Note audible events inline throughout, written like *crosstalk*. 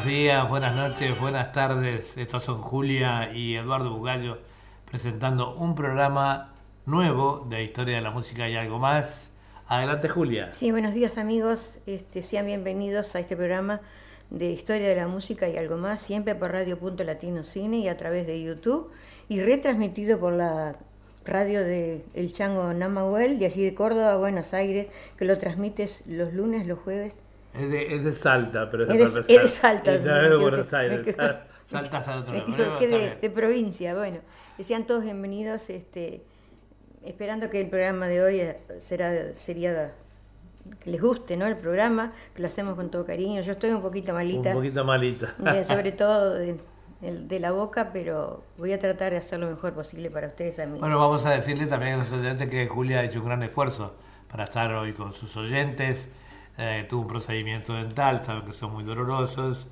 buenos días, buenas noches, buenas tardes. Estos son Julia y Eduardo Bugallo presentando un programa nuevo de Historia de la Música y algo más. Adelante Julia. Sí, buenos días amigos. Este, sean bienvenidos a este programa de Historia de la Música y algo más, siempre por Radio Punto Latino Cine y a través de YouTube y retransmitido por la radio de El Chango Namahuel de allí de Córdoba, Buenos Aires, que lo transmites los lunes, los jueves es de, es de Salta, pero es de, es de Salta. Es de Buenos Aires. *laughs* Salta hasta otro lado. de, de, provincia, bueno. Que sean todos bienvenidos, este, esperando que el programa de hoy eh, será, sería que les guste, ¿no? El programa, que lo hacemos con todo cariño. Yo estoy un poquito malita. Un poquito malita. *laughs* sobre *laughs* todo de, de, la boca, pero voy a tratar de hacer lo mejor posible para ustedes a mí. Bueno, vamos a decirle también a los oyentes que Julia ha hecho un gran esfuerzo para estar hoy con sus oyentes eh, tuvo un procedimiento dental, saben que son muy dolorosos,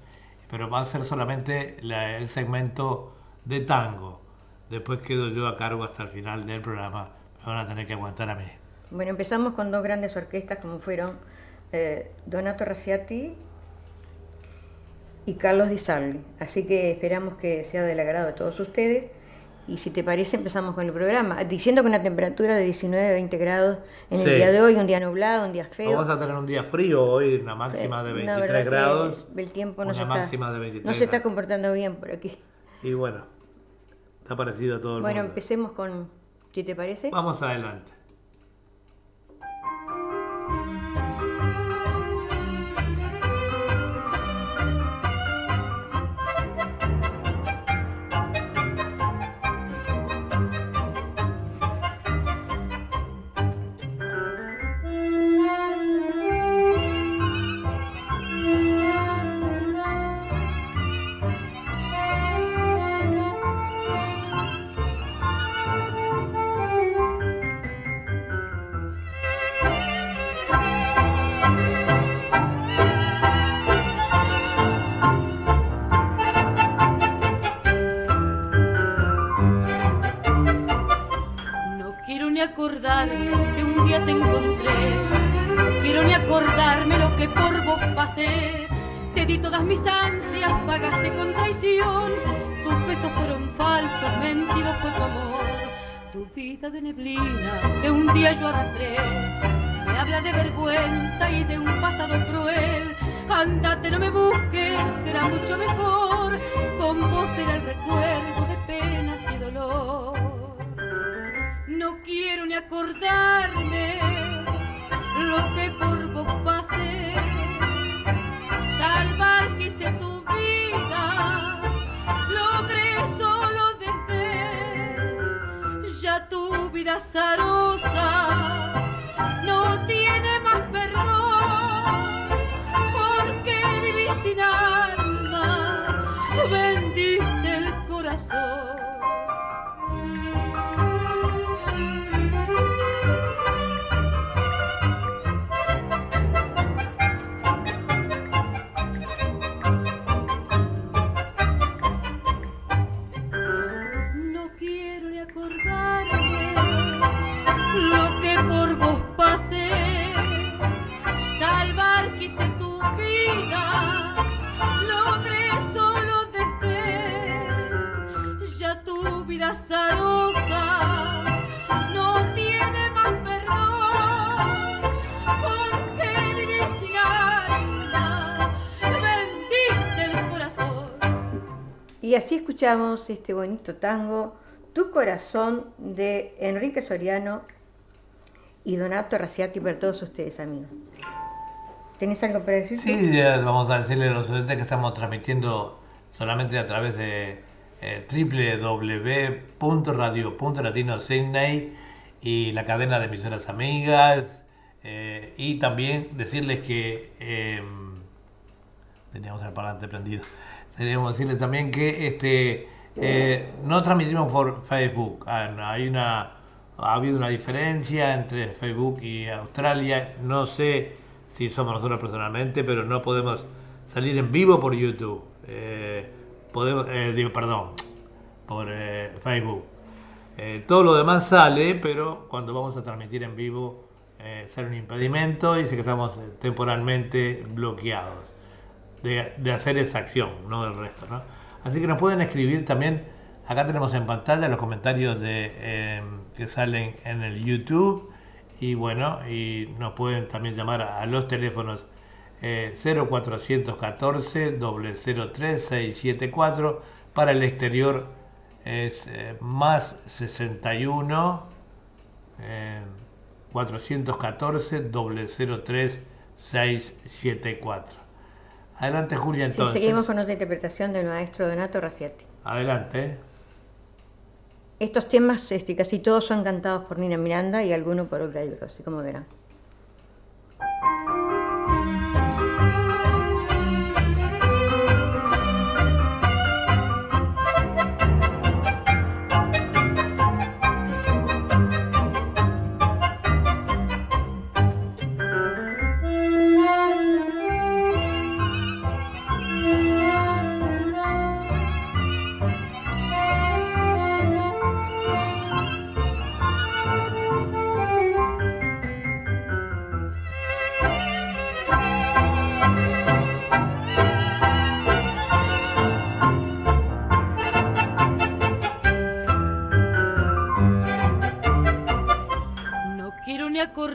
pero va a ser solamente el segmento de tango. Después quedo yo a cargo hasta el final del programa, me van a tener que aguantar a mí. Bueno, empezamos con dos grandes orquestas como fueron eh, Donato Raciati y Carlos Di Salvi. Así que esperamos que sea del agrado de todos ustedes y si te parece, empezamos con el programa, diciendo que una temperatura de 19, 20 grados en el día de hoy, un día nublado, un día feo. Vamos a tener un día frío hoy, una máxima de 23 grados. El tiempo no, se está, no se está comportando bien por aquí. Y bueno, está parecido a todo el mundo. Bueno, empecemos con, si te parece. Vamos adelante. Mis ansias, pagaste con traición. Tus besos fueron falsos, mentido fue tu amor. Tu vida de neblina que un día yo arrastré. Me habla de vergüenza y de un pasado cruel. Andate, no me busques, será mucho mejor. Con vos será el recuerdo de penas y dolor no quiero ni acordarme lo que por vos pasé. Tu así escuchamos este bonito tango Tu corazón de Enrique Soriano y Donato Raciati para todos ustedes amigos ¿Tenés algo para decir? Sí, vamos a decirle a los oyentes que estamos transmitiendo solamente a través de eh, y la cadena de emisoras amigas. Eh, y también decirles que em, teníamos el parlante prendido. Teníamos decirles también que este eh, no transmitimos por Facebook. Ah, hay una ha habido una diferencia entre Facebook y Australia. No sé si somos nosotros personalmente, pero no podemos salir en vivo por YouTube. Eh, podemos, eh, perdón, por Facebook. Todo lo demás sale, pero cuando vamos a transmitir en vivo sale un impedimento y dice que estamos temporalmente bloqueados. De, hacer esa acción, no del resto. Así que nos pueden escribir también, acá tenemos en pantalla los comentarios eh, que salen en el YouTube. Y bueno, y nos pueden también llamar a, los teléfonos eh, 0414 003 674 para el exterior es eh, más 61 414 003 674 Adelante, Julia, entonces. seguimos con otra interpretación del maestro Donato Raciati. Adelante. Estos temas este, casi todos son cantados por Nina Miranda y algunos por Octavio Rossi, como verán.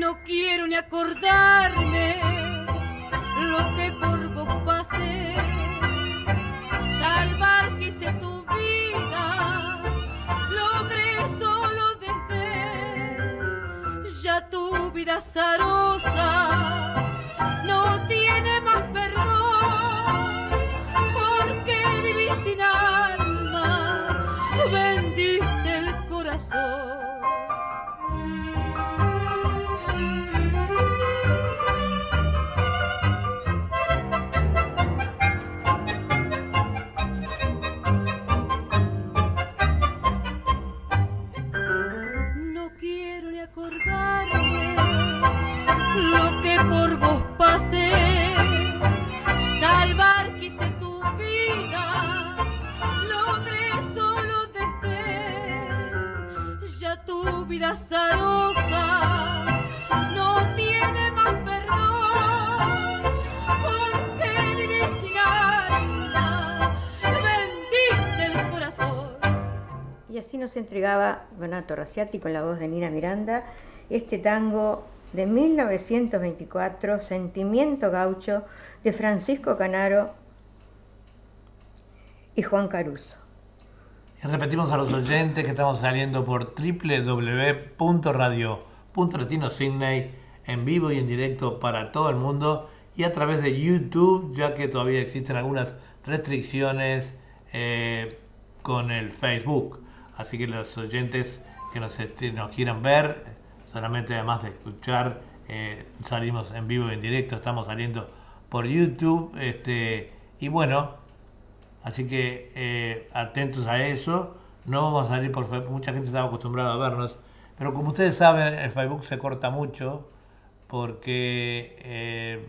No quiero ni acordarme lo que por vos pasé. Salvar quise tu vida, logré solo ya tu vida zarosa no tiene más perdón, porque viví sin alma, vendiste el corazón. Vida no tiene más perdón, porque viví sin alma, vendiste el corazón. Y así nos entregaba Donato Raciati con la voz de Nina Miranda este tango de 1924, Sentimiento Gaucho, de Francisco Canaro y Juan Caruso. Y repetimos a los oyentes que estamos saliendo por www.radio.latino en vivo y en directo para todo el mundo y a través de YouTube, ya que todavía existen algunas restricciones eh, con el Facebook. Así que los oyentes que nos, este, quieran ver, solamente además de escuchar, eh, salimos en vivo y en directo, estamos saliendo por YouTube. Este, y bueno, Así que eh, atentos a eso. No vamos a salir por Facebook. Mucha gente estaba acostumbrada a vernos. Pero como ustedes saben, el Facebook se corta mucho porque... Eh,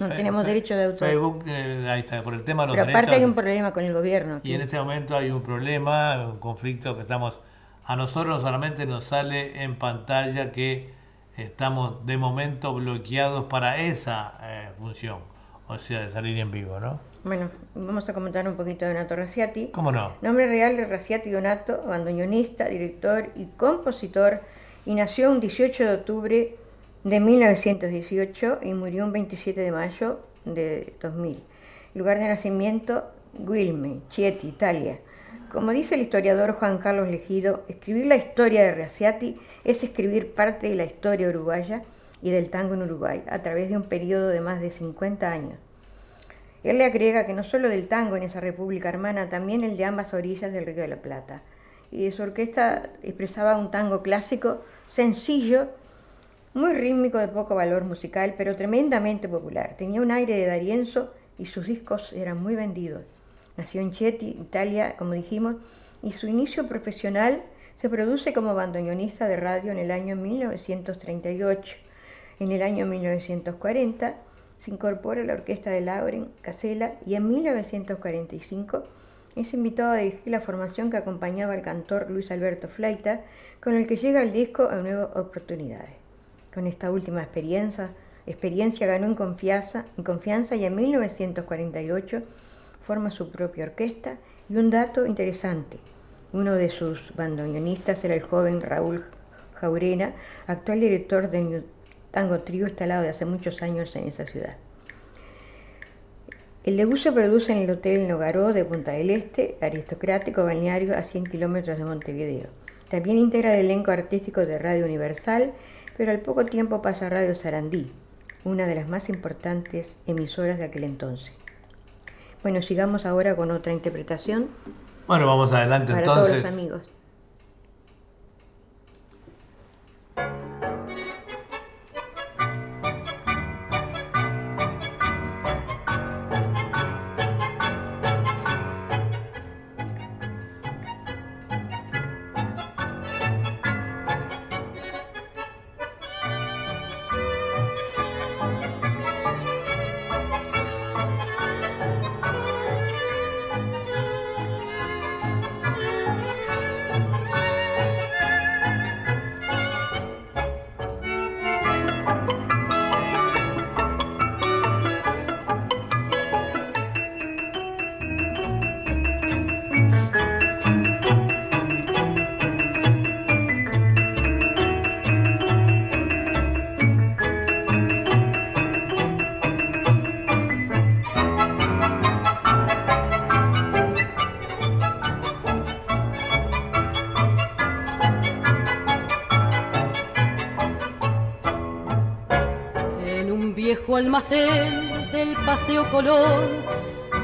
no tenemos derecho de autor. Facebook, eh, ahí está, por el tema de los Pero aparte hay un problema con el gobierno. Y en este momento hay un problema, un conflicto que estamos... A nosotros solamente nos sale en pantalla que estamos de momento bloqueados para esa función. O sea, de salir en vivo, ¿no? Bueno, vamos a comentar un poquito de Donato Raciati. ¿Cómo no? Nombre real de Raciati Donato, bandoneonista, director y compositor, y nació un 18 de octubre de 1918 y murió un 27 de mayo de 2000. Lugar de nacimiento, Guilme, Chieti, Italia. Como dice el historiador Juan Carlos Legido, escribir la historia de Raciati es escribir parte de la historia uruguaya y del tango en Uruguay a través de un periodo de más de 50 años. Él le agrega que no solo del tango en esa república hermana, también el de ambas orillas del Río de la Plata. Y su orquesta expresaba un tango clásico, sencillo, muy rítmico, de poco valor musical, pero tremendamente popular. Tenía un aire de Darienzo y sus discos eran muy vendidos. Nació en Chieti, Italia, como dijimos, y su inicio profesional se produce como bandoneonista de radio en el año 1938. En el año 1940 se incorpora a la orquesta de Lauren Casella y en 1945 es invitado a dirigir la formación que acompañaba al cantor Luis Alberto Flaita, con el que llega el disco a nuevas oportunidades. Con esta última experiencia, experiencia ganó en confianza, confianza y en 1948 forma su propia orquesta y un dato interesante, uno de sus bandoneonistas era el joven Raúl Jaurena, actual director del Tango Trío instalado de hace muchos años en esa ciudad. El debut se produce en el Hotel Nogaró de Punta del Este, aristocrático balneario a 100 kilómetros de Montevideo. También integra el elenco artístico de Radio Universal, pero al poco tiempo pasa a Radio Sarandí, una de las más importantes emisoras de aquel entonces. Bueno, sigamos ahora con otra interpretación. Bueno, vamos adelante para entonces. todos los amigos. Almacén del Paseo Colón,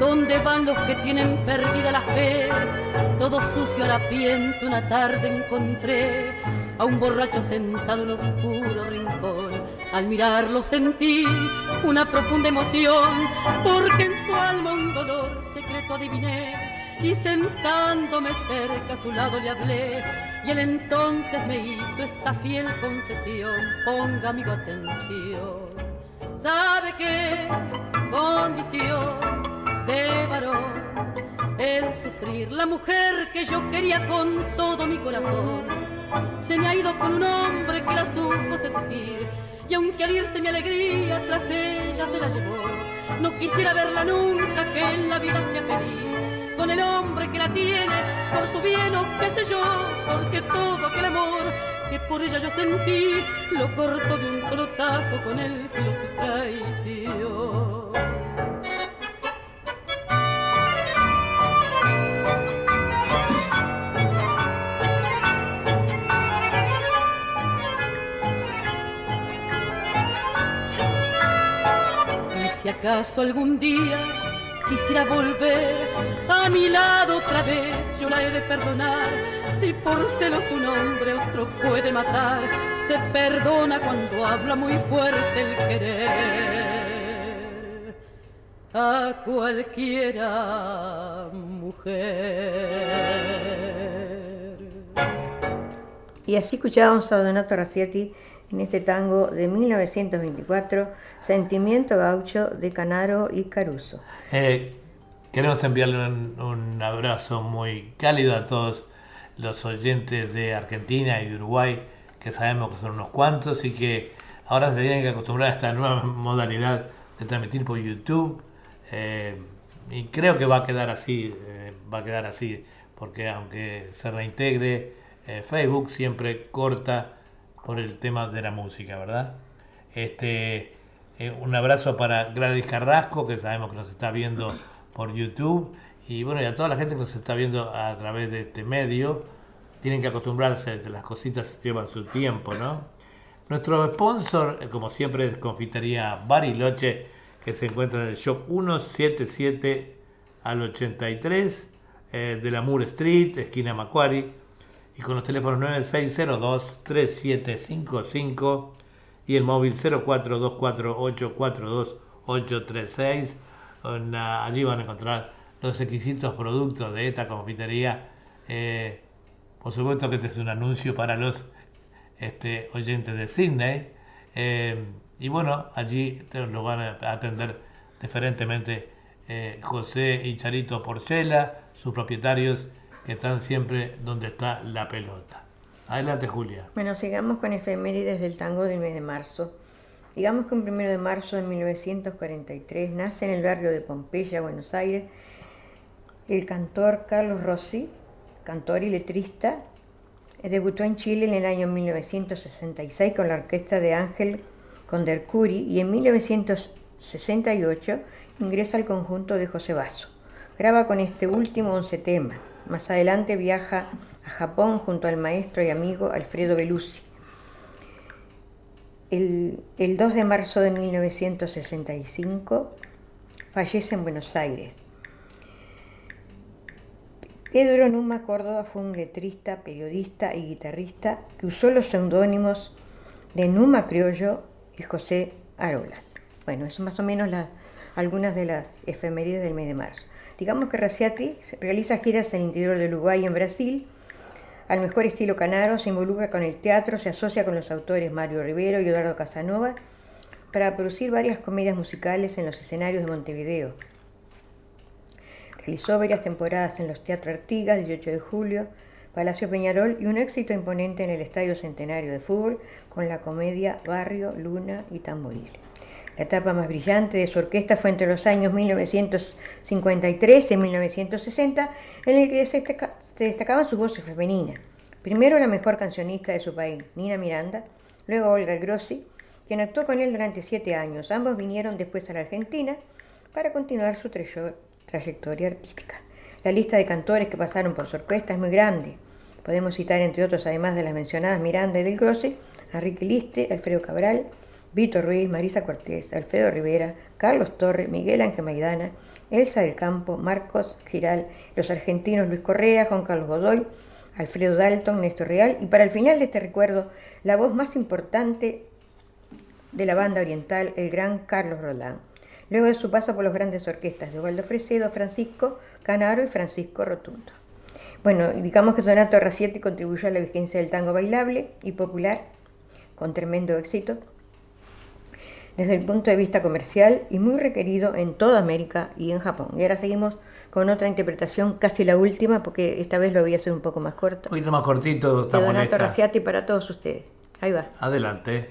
donde van los que tienen perdida la fe. Todo sucio harapiento una tarde encontré a un borracho sentado en oscuro rincón. Al mirarlo sentí una profunda emoción, porque en su alma un dolor secreto adiviné. Y sentándome cerca a su lado le hablé, y él entonces me hizo esta fiel confesión. Ponga amigo atención sabe que es condición de varón el sufrir. La mujer que yo quería con todo mi corazón se me ha ido con un hombre que la supo seducir. Y aunque al irse mi alegría tras ella se la llevó, no quisiera verla nunca que en la vida sea feliz con el hombre que la tiene por su bien o qué sé yo, porque todo aquel amor que por ella yo sentí, lo corto de un solo tajo con el filo su traición. Y si acaso algún día quisiera volver a mi lado otra vez, yo la he de perdonar. Si por celos un hombre otro puede matar, se perdona cuando habla muy fuerte el querer. A cualquiera mujer. Y así escuchábamos a Donato Raciati en este tango de 1924, Sentimiento Gaucho de Canaro y Caruso. Eh, queremos enviarle un, un, abrazo muy cálido a todos los oyentes de Argentina y Uruguay, que sabemos que son unos cuantos y que ahora se tienen que acostumbrar a esta nueva *laughs* modalidad de transmitir por YouTube. Eh, y creo que va a quedar así, eh, va a quedar así, porque aunque se reintegre eh, Facebook, siempre corta por el tema de la música, ¿verdad? Este, un abrazo para Gladys Carrasco, que sabemos que nos está viendo por YouTube, y bueno, y a toda la gente que nos está viendo a través de este medio, tienen que acostumbrarse, las cositas llevan su tiempo, ¿no? Nuestro sponsor, eh, como siempre, es Confitería Bariloche, que se encuentra en el shop 177 al 83 eh, de la Moore Street, esquina Macquarie, y con los teléfonos 9602-3755 y el móvil 0424842836. con, ah, allí van a encontrar los exquisitos productos de esta confitería. Eh, por supuesto que este es un anuncio para los este, oyentes de Sydney. Eh, y bueno, allí lo van a atender diferentemente eh, José y Charito Porcela, sus propietarios que están siempre donde está la pelota. Adelante, Julia. Bueno, sigamos con efemérides del tango del mes de marzo. Digamos que un primero de marzo de 1943 nace en el barrio de Pompeya, Buenos Aires, el cantor Carlos Rossi, cantor y letrista. Debutó en Chile en el año 1966 con la orquesta de Ángel Condercuri y en 1968 ingresa al conjunto de José Basso. Graba con este último 11 temas. Más adelante viaja a Japón junto al maestro y amigo Alfredo Belusi. El, el 2 de marzo de 1965 fallece en Buenos Aires. Pedro Numa Córdoba fue un letrista, periodista y guitarrista que usó los seudónimos de Numa Criollo y José Arolas. Bueno, eso más o menos las, algunas de las efemérides del mes de marzo. Digamos que Raciati realiza giras en el interior de Uruguay y en Brasil. Al mejor estilo canaro, se involucra con el teatro, se asocia con los autores Mario Rivero y Eduardo Casanova para producir varias comedias musicales en los escenarios de Montevideo. Realizó varias temporadas en los Teatros Artigas, 18 de julio, Palacio Peñarol y un éxito imponente en el Estadio Centenario de Fútbol con la comedia Barrio, Luna y Tamboril. La etapa más brillante de su orquesta fue entre los años 1953 y 1960, en el que se, destacaban sus voces femeninas. Primero la mejor cancionista de su país, Nina Miranda, luego Olga Grossi, quien actuó con él durante siete años. Ambos vinieron después a la Argentina para continuar su trayectoria artística. La lista de cantores que pasaron por su orquesta es muy grande. Podemos citar, entre otros, además de las mencionadas Miranda y Del Grossi, a Ricky Liste, Alfredo Cabral, Vito Ruiz, Marisa Cortés, Alfredo Rivera, Carlos Torre, Miguel Ángel Maidana, Elsa del Campo, Marcos Giral, los argentinos Luis Correa, Juan Carlos Godoy, Alfredo Dalton, Néstor Real y para el final de este recuerdo, la voz más importante de la banda oriental, el gran Carlos Roland luego de su paso por las grandes orquestas de Osvaldo Fresedo, Francisco Canaro y Francisco Rotundo. Bueno, digamos que Donato Racietti contribuyó a la vigencia del tango bailable y popular, con tremendo éxito, desde el punto de vista comercial y muy requerido en toda América y en Japón. Y ahora seguimos con otra interpretación, casi la última, porque esta vez lo voy a hacer un poco más corto. Un poquito más cortito. De Donato Racietti para todos ustedes. Ahí va. Adelante.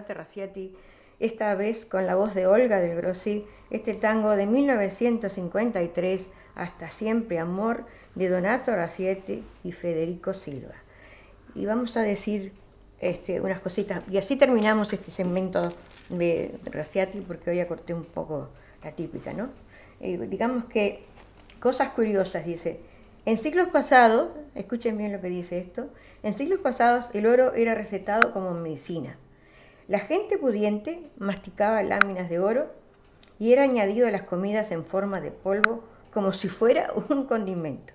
Orquesta de Donato Raciati esta vez con la voz de Olga del Grossi este tango de 1953 hasta siempre amor de Donato Racieti y Federico Silva y vamos a decir este, unas cositas. Y así terminamos este segmento de Raciati, porque hoy acorté un poco la típica, ¿no? Eh, digamos que cosas curiosas, dice. En siglos pasados, escuchen bien lo que dice esto, en siglos pasados el oro era recetado como medicina. La gente pudiente masticaba láminas de oro y era añadido a las comidas en forma de polvo como si fuera *laughs* un condimento.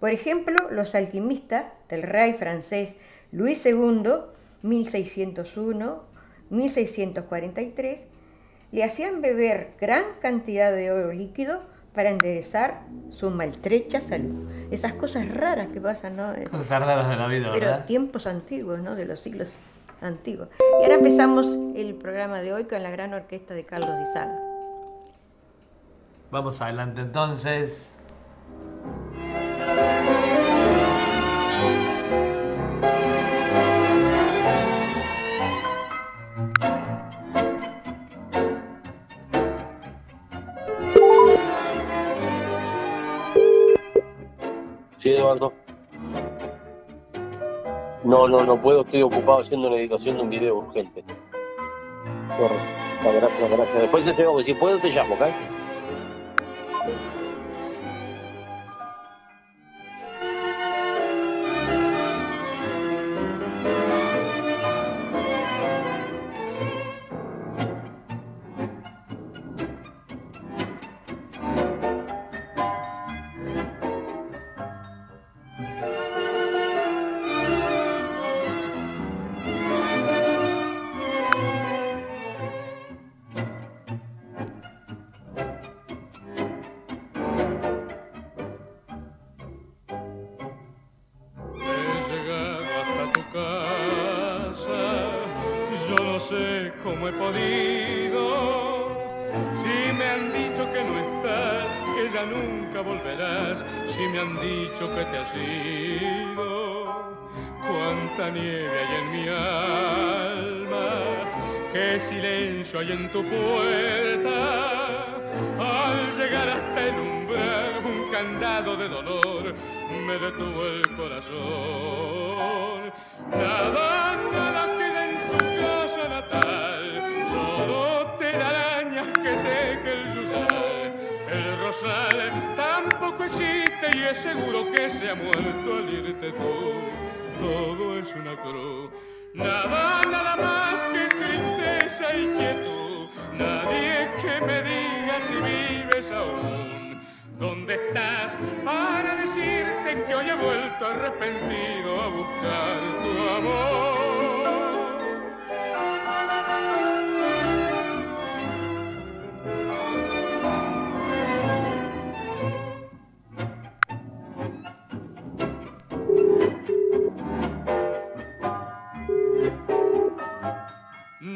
Por ejemplo, los alquimistas del rey francés Luis II, 1601-1643, le hacían beber gran cantidad de oro líquido para enderezar su maltrecha salud. Esas cosas raras que pasan, ¿no? Cosas raras de la vida, Pero ¿verdad? tiempos antiguos, ¿no? De los siglos antiguos. Y ahora empezamos el programa de hoy con la gran orquesta de Carlos Di Sal. Vamos adelante entonces. Sí, Eduardo. No, no, no puedo, estoy ocupado haciendo una editación de un video urgente. Correcto. Gracias, gracias. Después te llamo, si puedo te llamo, ¿ok? No sé cómo he podido. Si me han dicho que no estás, que ya nunca volverás, si me han dicho que te has ido, cuánta nieve hay en mi alma, qué silencio hay en tu puerta. Al llegar hasta el umbral, un candado de dolor me detuvo el corazón. Nada queda es seguro que se ha muerto al irte tú. Todo es una cruz. Nada, nada más que tristeza y quietud. Nadie que me diga si vives aún. ¿Dónde estás para decirte que hoy he vuelto arrepentido a buscar tu amor?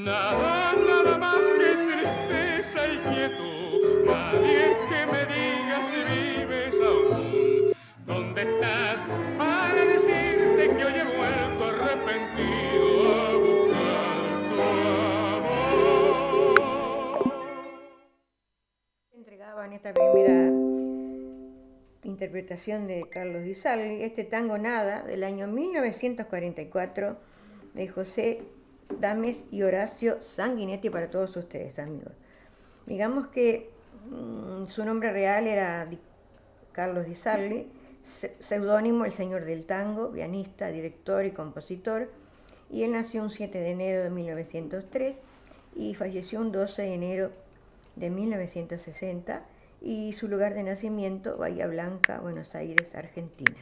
Nada, nada más que tristeza y quietud. Nadie que me diga si vives aún. ¿Dónde estás para decirte que hoy he vuelto arrepentido a buscar tu amor? entregaba en esta primera interpretación de Carlos Di Salvi este tango Nada del año 1944 de José Dames y Horacio Sanguinetti para todos ustedes, amigos. Digamos que mm, su nombre real era Carlos Di Salvi, se- seudónimo El Señor del Tango, pianista, director y compositor, y él nació un 7 de enero de 1903 y falleció un 12 de enero de 1960 y su lugar de nacimiento Bahía Blanca, Buenos Aires, Argentina.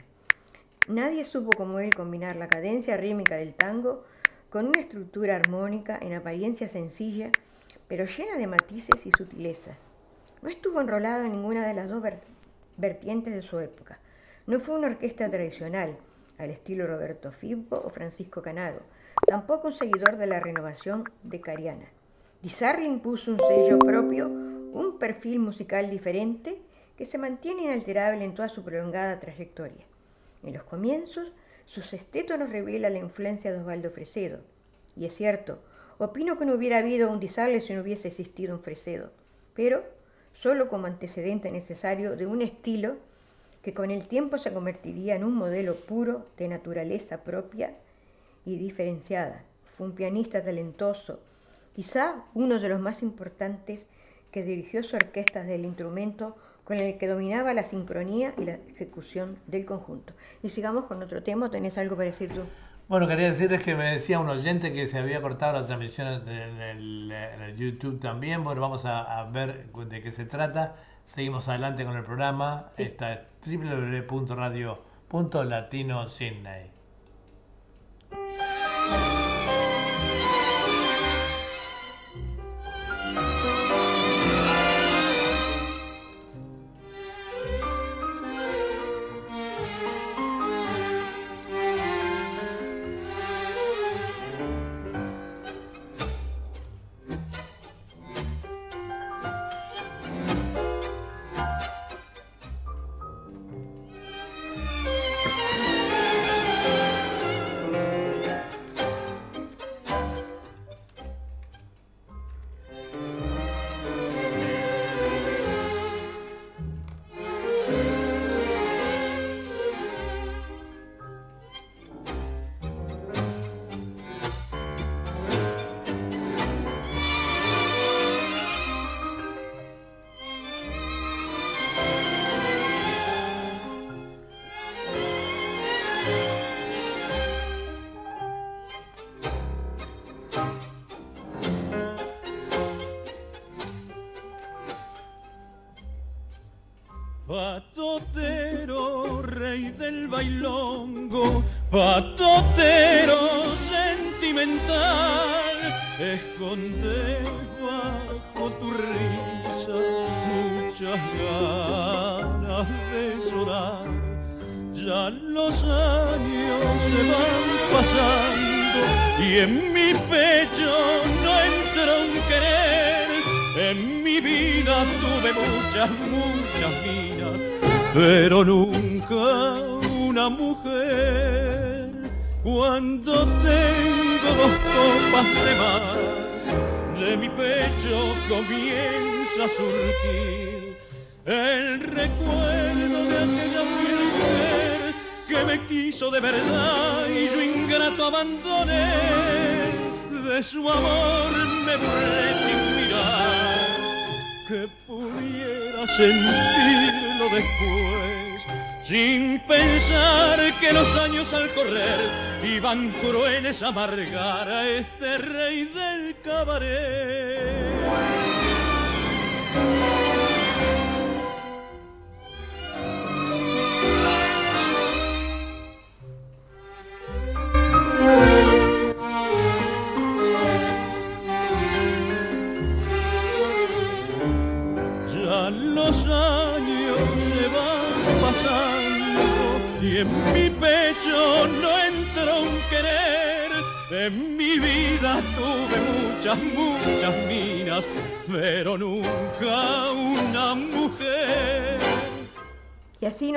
Nadie supo como él combinar la cadencia rítmica del tango con una estructura armónica en apariencia sencilla, pero llena de matices y sutileza. No estuvo enrolado en ninguna de las dos vertientes de su época. No fue una orquesta tradicional, al estilo Roberto Fibbo o Francisco Canaro, tampoco un seguidor de la renovación de Cariana. Di impuso un sello propio, un perfil musical diferente que se mantiene inalterable en toda su prolongada trayectoria. En los comienzos, su sexteto nos revela la influencia de Osvaldo Fresedo. Y es cierto, opino que no hubiera habido un Di si no hubiese existido un Fresedo, pero solo como antecedente necesario de un estilo que con el tiempo se convertiría en un modelo puro de naturaleza propia y diferenciada. Fue un pianista talentoso, quizá uno de los más importantes que dirigió su orquesta del instrumento con el que dominaba la sincronía y la ejecución del conjunto. Y sigamos con otro tema, ¿tenés algo para decir tú? Bueno, quería decirles que me decía un oyente que se había cortado la transmisión en el, YouTube también. Bueno, vamos a, ver de qué se trata. Seguimos adelante con el programa. Esta es www.radio.latino.sydney. amargar a este rey del cabaret.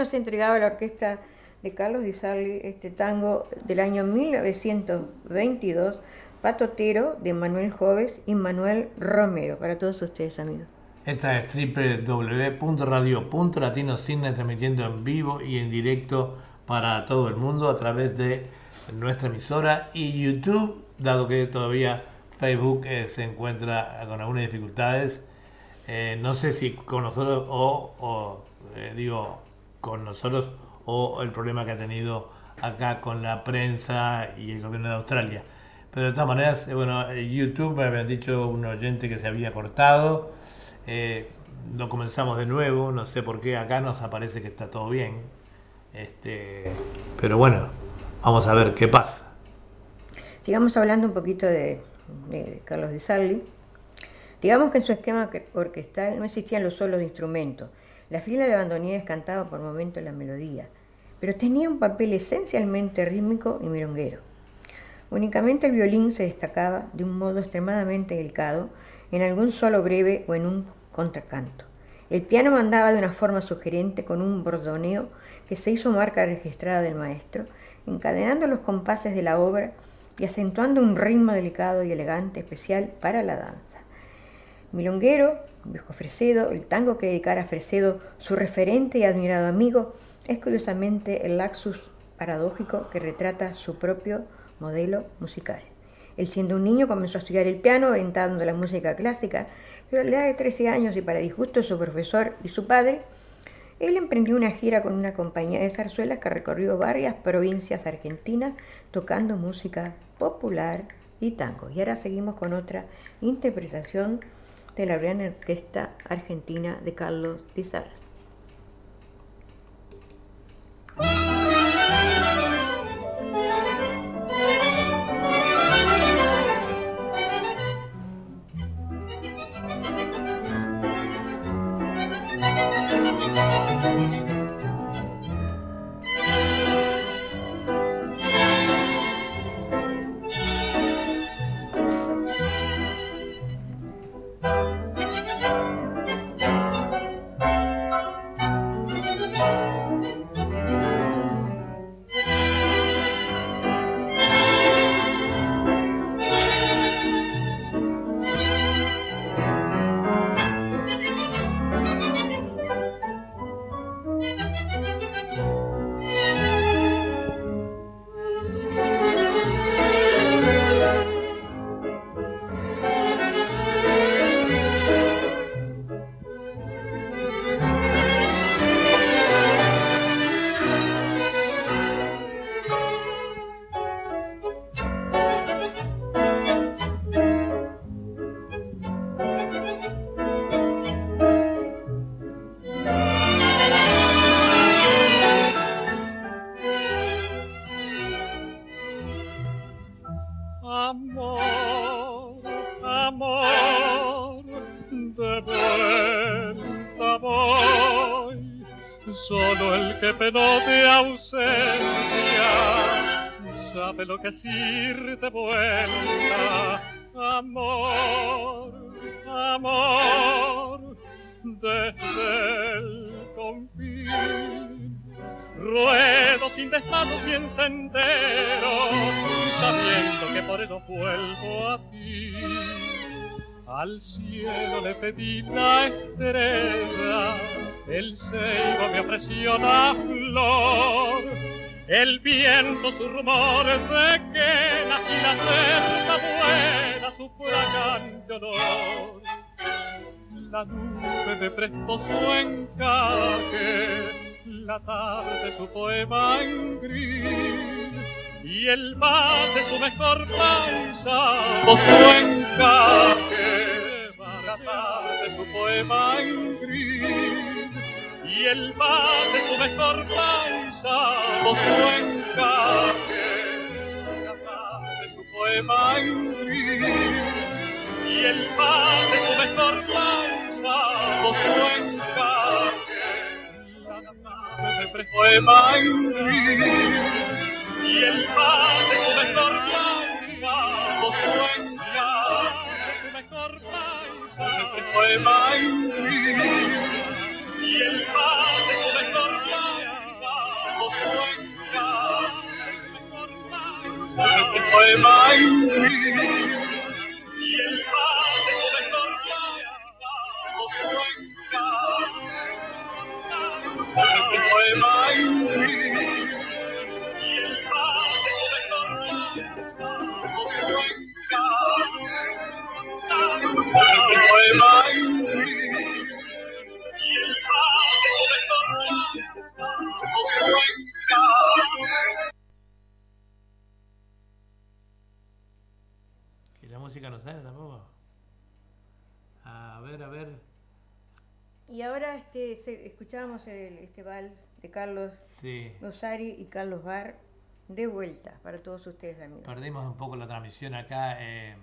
Nos entregaba la orquesta de Carlos Di este tango del año 1922, Patotero, de Manuel Joves y Manuel Romero, para todos ustedes amigos. Esta es www.radio.latino.cine transmitiendo en vivo y en directo para todo el mundo a través de nuestra emisora y YouTube, dado que todavía Facebook eh, se encuentra con algunas dificultades. Eh, no sé si con nosotros o, eh, digo con nosotros o el problema que ha tenido acá con la prensa y el gobierno de Australia. Pero de todas maneras, eh, bueno, YouTube me habían dicho un oyente que se había cortado. Eh, lo comenzamos de nuevo, no sé por qué acá nos aparece que está todo bien. Este, pero bueno, vamos a ver qué pasa. Sigamos hablando un poquito de, de Carlos Di Sarli. Digamos que en su esquema que- orquestal no existían los solos de instrumentos. La fila de bandoneones cantaba por momentos la melodía, pero tenía un papel esencialmente rítmico y milonguero. Únicamente el violín se destacaba de un modo extremadamente delicado en algún solo breve o en un contracanto. El piano mandaba de una forma sugerente con un bordoneo que se hizo marca registrada del maestro, encadenando los compases de la obra y acentuando un ritmo delicado y elegante especial para la danza. Milonguero, El tango que dedicara a Fresedo, su referente y admirado amigo, es curiosamente el laxus paradójico que retrata su propio modelo musical. Él siendo un niño comenzó a estudiar el piano orientando la música clásica, pero a la edad de 13 años y para disgusto de su profesor y su padre, él emprendió una gira con una compañía de zarzuelas que recorrió varias provincias argentinas tocando música popular y tango. Y ahora seguimos con otra interpretación de la gran orquesta argentina de Carlos Di Sarli. Y en sabiendo que por eso vuelvo a ti. Al cielo le pedí la estrella, el ceibo me ofreció la flor. El viento su rumor de quena y la cerca vuela su fragante olor. La nube me prestó su encaje, la tarde su poema en gris y el mate su mejor paisaje, su encaje. La tarde su poema en gris y el mate su mejor paisaje, su encaje. La tarde su poema en gris y el padre su mejor causa, su encaje. En gris, y el padre su mejor su encaje. Su mejor en gris, y el padre su mejor su encaje. Su poema en gris, encaje. la música no sale tampoco. A ver, a ver. Y ahora este, se- escuchábamos el, este vals de Carlos Sí. Rosari y Carlos Bar de vuelta para todos ustedes amigos. Perdimos un poco la transmisión acá, eh,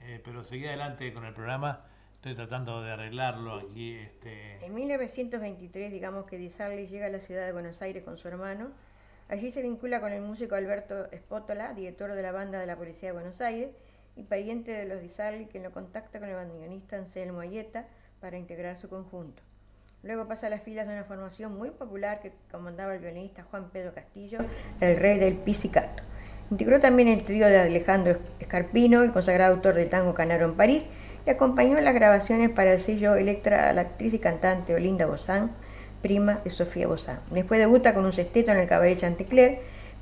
eh, pero seguí adelante con el programa. Estoy tratando de arreglarlo aquí. Este, En 1923, digamos que Di Sarli llega a la ciudad de Buenos Aires con su hermano. Allí se vincula con el músico Alberto Espótola, director de la banda de la Policía de Buenos Aires y pariente de los Di Sarli, quien lo contacta con el bandoneonista Anselmo Ayeta para integrar su conjunto. Luego pasa a las filas de una formación muy popular que comandaba el violinista Juan Pedro Castillo, el rey del pizzicato. Integró también el trío de Alejandro Escarpino, el consagrado autor del tango Canaro en París, y acompañó en las grabaciones para el sello Electra a la actriz y cantante Olinda Bozán, prima de Sofía Bozán. Después debuta con un sexteto en el cabaret Chantecler,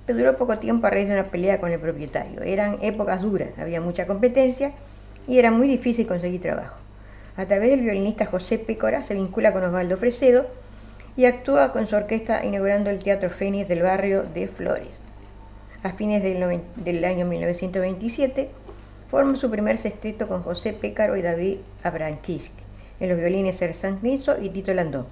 pero duró poco tiempo a raíz de una pelea con el propietario. Eran épocas duras, había mucha competencia y era muy difícil conseguir trabajo. A través del violinista José Pécora se vincula con Osvaldo Fresedo y actúa con su orquesta inaugurando el Teatro Fénix del barrio de Flores. A fines del, del año 1927 forma su primer sexteto con José Pécaro y David Abranquisk, en los violines Sersan Niso y Tito Landó.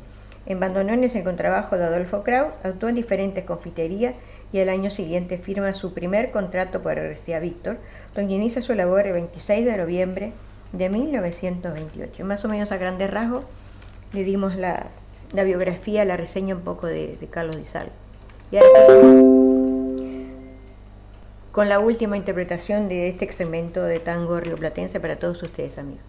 En bandoneones el contrabajo de Adolfo Kraus, actuó en diferentes confiterías y al año siguiente firma su primer contrato por RCA Víctor, donde inicia su labor el 26 de noviembre de 1928. Más o menos a grandes rasgos le dimos la, biografía, la reseña un poco de, de Carlos Di Sal. Y ahora con la última interpretación de este segmento de tango rioplatense para todos ustedes, amigos.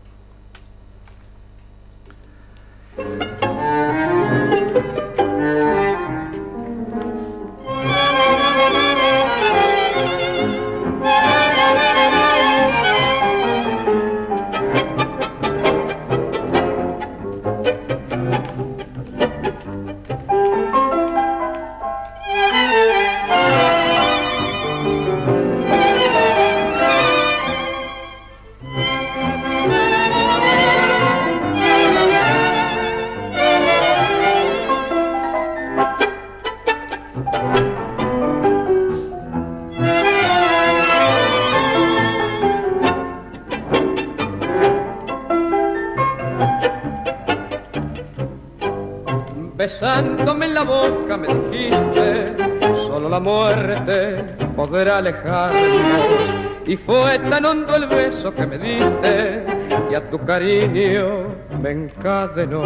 Alejarnos. Y fue tan hondo el beso que me diste, y a tu cariño me encadenó.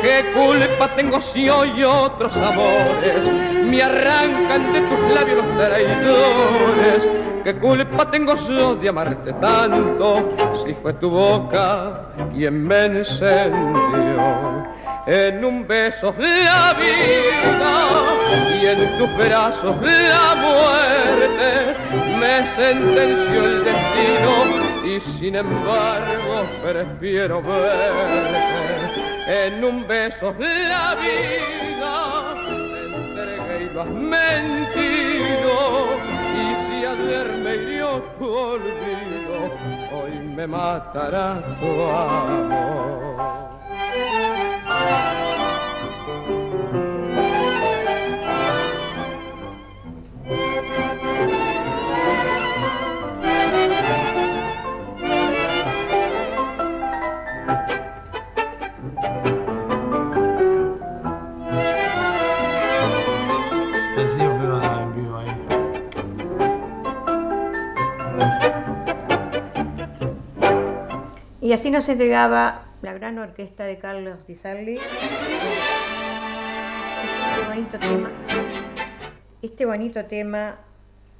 ¿Qué culpa tengo si hoy otros amores me arrancan de tus labios los traidores? ¿Qué culpa tengo yo de amarte tanto si fue tu boca quien me encendió? En un beso la vida y en tus brazos la muerte me sentenció el destino y sin embargo prefiero verte. En un beso la vida te entregué y lo has mentido y si ayer me hirió tu olvido hoy me matará tu amor. Y así nos entregaba la gran orquesta de Carlos Di Sarli este bonito tema, este bonito tema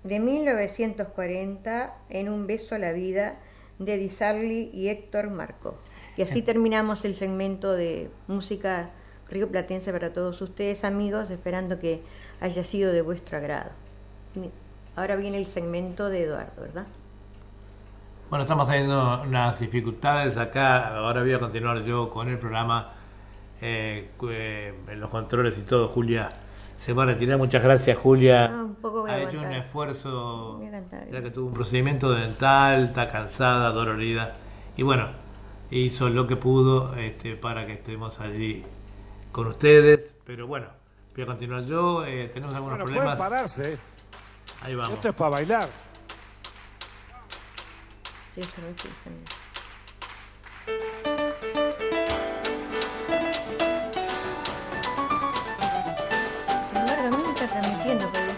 de 1940 en Un beso a la vida de Di Sarli y Héctor Marco. Y así terminamos el segmento de música río platense para todos ustedes amigos, esperando que haya sido de vuestro agrado. Ahora viene el segmento de Eduardo, ¿verdad? Bueno, estamos teniendo unas dificultades acá. Ahora voy a continuar yo con el programa. eh, eh, en los controles y todo, Julia se va a retirar. Muchas gracias, Julia. Ah, un poco ha hecho un esfuerzo, ya que tuvo un procedimiento dental, está cansada, dolorida. Y bueno, hizo lo que pudo este, para que estemos allí con ustedes. Pero bueno, voy a continuar yo. eh, tenemos algunos Bueno, pueden problemas. pararse. Ahí vamos. Esto es para bailar. Sí, está transmitiendo, pero...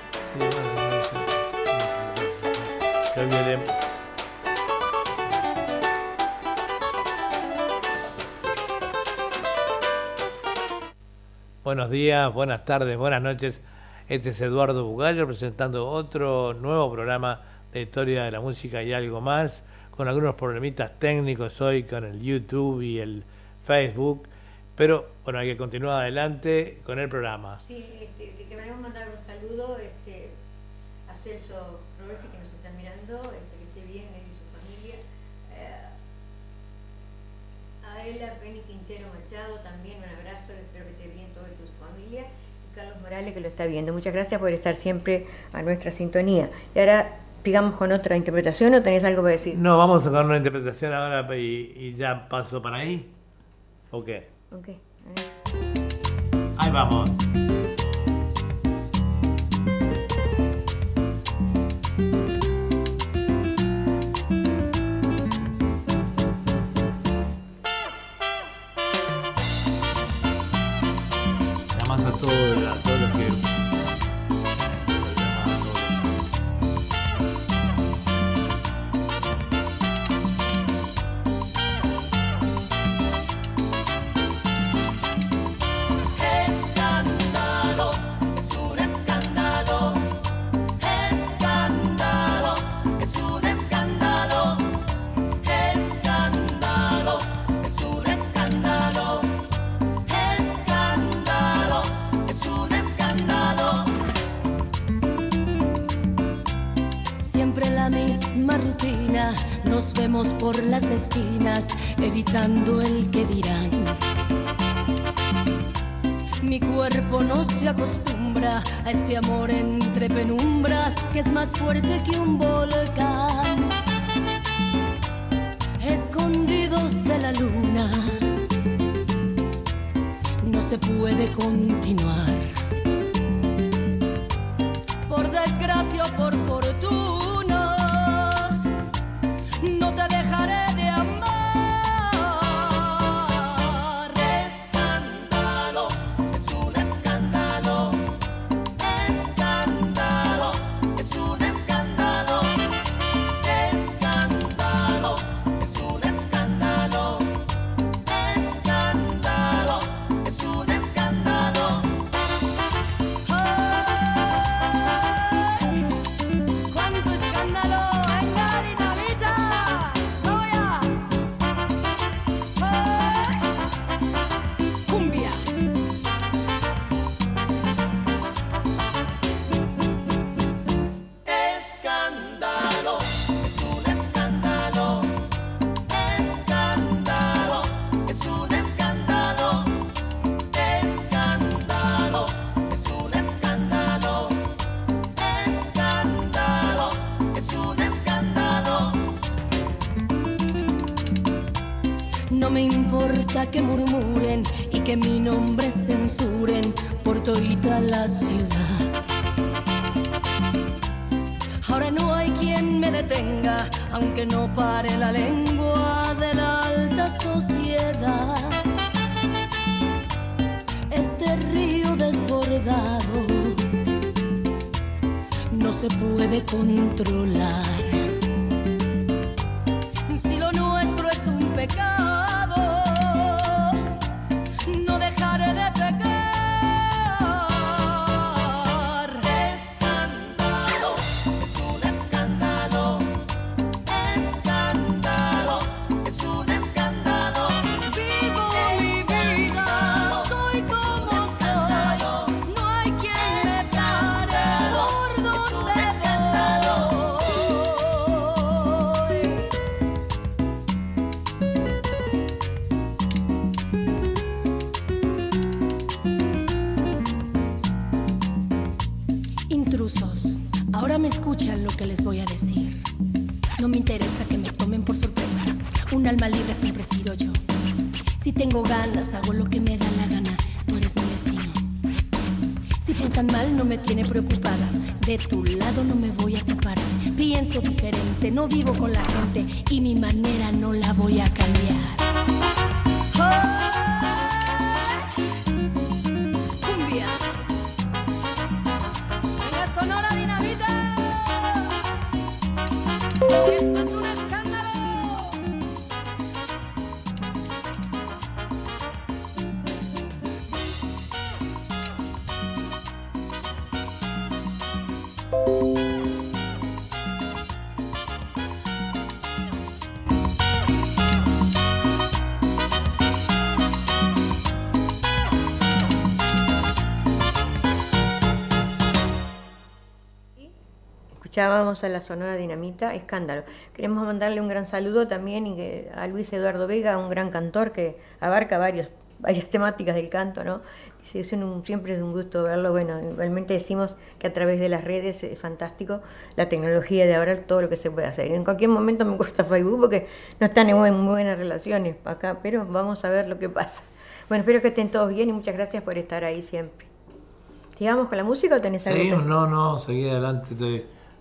Buenos días, buenas tardes, buenas noches. Este es Eduardo Bugallo presentando otro nuevo programa de historia de la música y algo más, con algunos problemitas técnicos hoy con el YouTube y el Facebook, pero bueno, hay que continuar adelante con el programa. Sí, este, le queremos mandar un saludo este, a Celso Rodríguez que nos está mirando, este, que esté bien él y su familia. Eh, a él, a Penny Quintero Machado, también un abrazo, espero que esté bien todo y su familia. Y Carlos Morales que lo está viendo. Muchas gracias por estar siempre a nuestra sintonía. Y ahora, digamos con otra interpretación o tenés algo para decir. No, vamos a sacar una interpretación ahora y, y ya paso para ahí. ¿O qué? Ok. Ahí vamos. El que dirán. Mi cuerpo no se acostumbra a este amor entre penumbras que es más fuerte que un volcán. Escondidos de la luna, no se puede continuar. Ahora no hay quien me detenga, aunque no pare la lengua de la alta sociedad. Este río desbordado no se puede controlar. Escuchábamos a la Sonora Dinamita, Escándalo. Queremos mandarle un gran saludo también y que- a Luis Eduardo Vega, un gran cantor que abarca varios, varias temáticas del canto, ¿no? Dice, es un- siempre es un gusto verlo. Bueno, realmente decimos que a través de las redes es fantástico la tecnología de ahora, todo lo que se puede hacer. En cualquier momento me cuesta Facebook porque no están en muy, buenas relaciones acá, pero vamos a ver lo que pasa. Bueno, espero que estén todos bien y muchas gracias por estar ahí siempre. ¿Sigamos con la música o tenés algo? Seguimos, no, no, seguí adelante,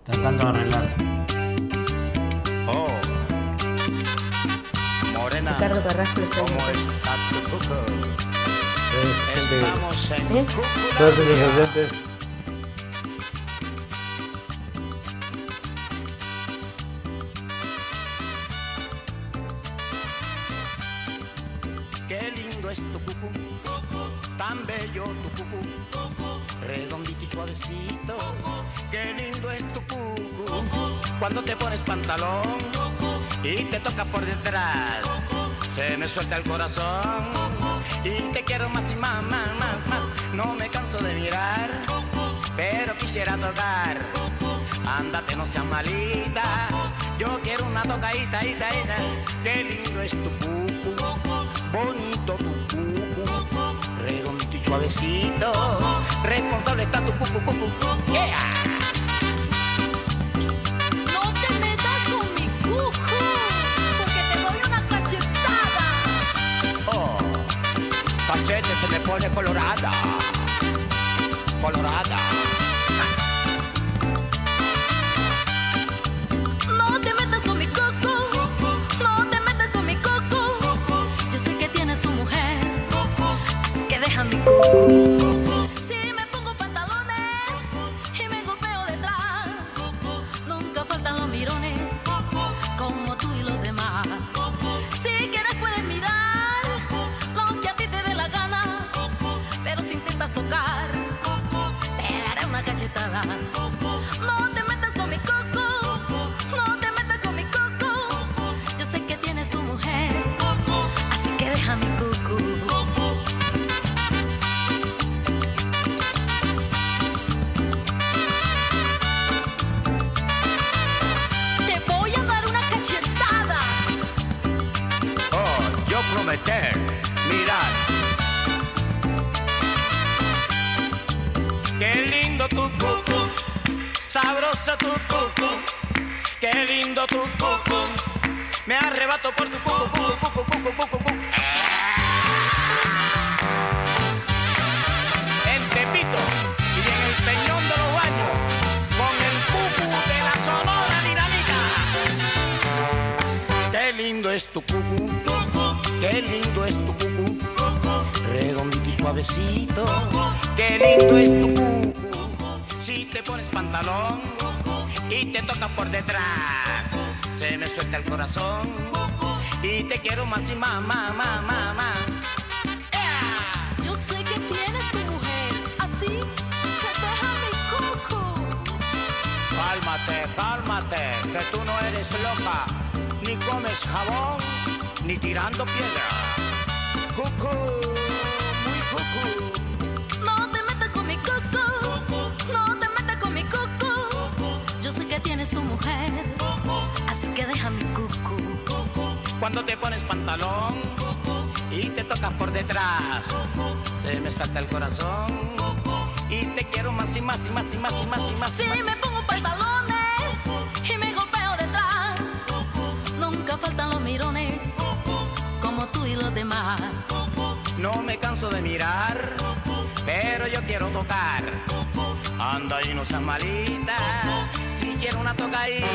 tratando de arreglar. Oh, Morena, Ricardo Carrasco está ¿cómo está tu cuco? Gente- Estamos en ¿Eh? Cúcuta. todos los oyentes, pantalón y te toca por detrás. Se me suelta el corazón y te quiero más y más, más, más, más. No me canso de mirar, pero quisiera tocar. Ándate, no seas malita. Yo quiero una tocadita, ita, ita. Qué lindo es tu cucu, bonito tu cucu, redondito y suavecito. Responsable está tu cucu, cucu. Yeah. Cachete se me pone colorada, colorada. No te metas con mi coco, no te metas con mi coco. Yo sé que tienes tu mujer, así que deja mi coco. Más y más y más y más y más y más. Si más. me pongo pantalones y me golpeo detrás, nunca faltan los mirones, como tú y los demás. No me canso de mirar, pero yo quiero tocar. Anda y no seas malita, si quiero una tocadita.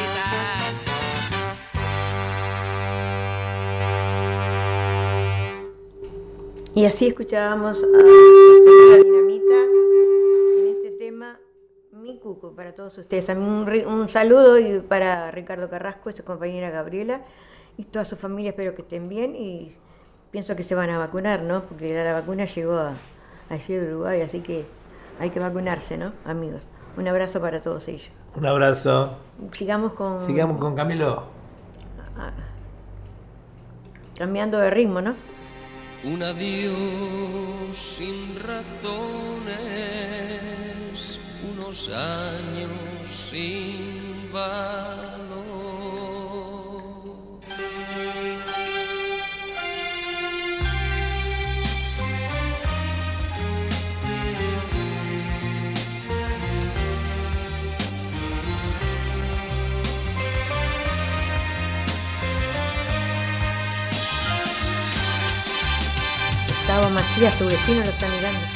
Y así escuchábamos a la Dinamita Mi Cuco para todos ustedes. Un, saludo y para Ricardo Carrasco y su compañera Gabriela y toda su familia. Espero que estén bien y pienso que se van a vacunar, ¿no? Porque la vacuna llegó a, allí a Uruguay, así que hay que vacunarse, ¿no? Amigos. Un abrazo para todos ellos. Un abrazo. Sigamos con... Sigamos con Camilo. ah, cambiando de ritmo, ¿no? Un adiós sin razones, unos años sin valor. Gustavo Macías, su vecino, lo está mirando.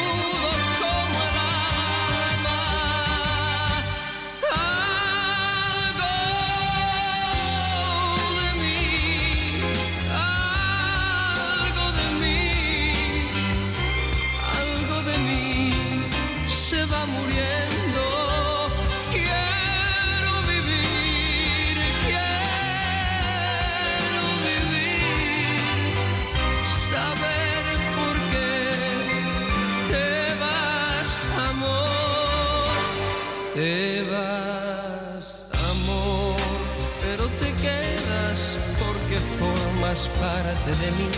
formas de mí.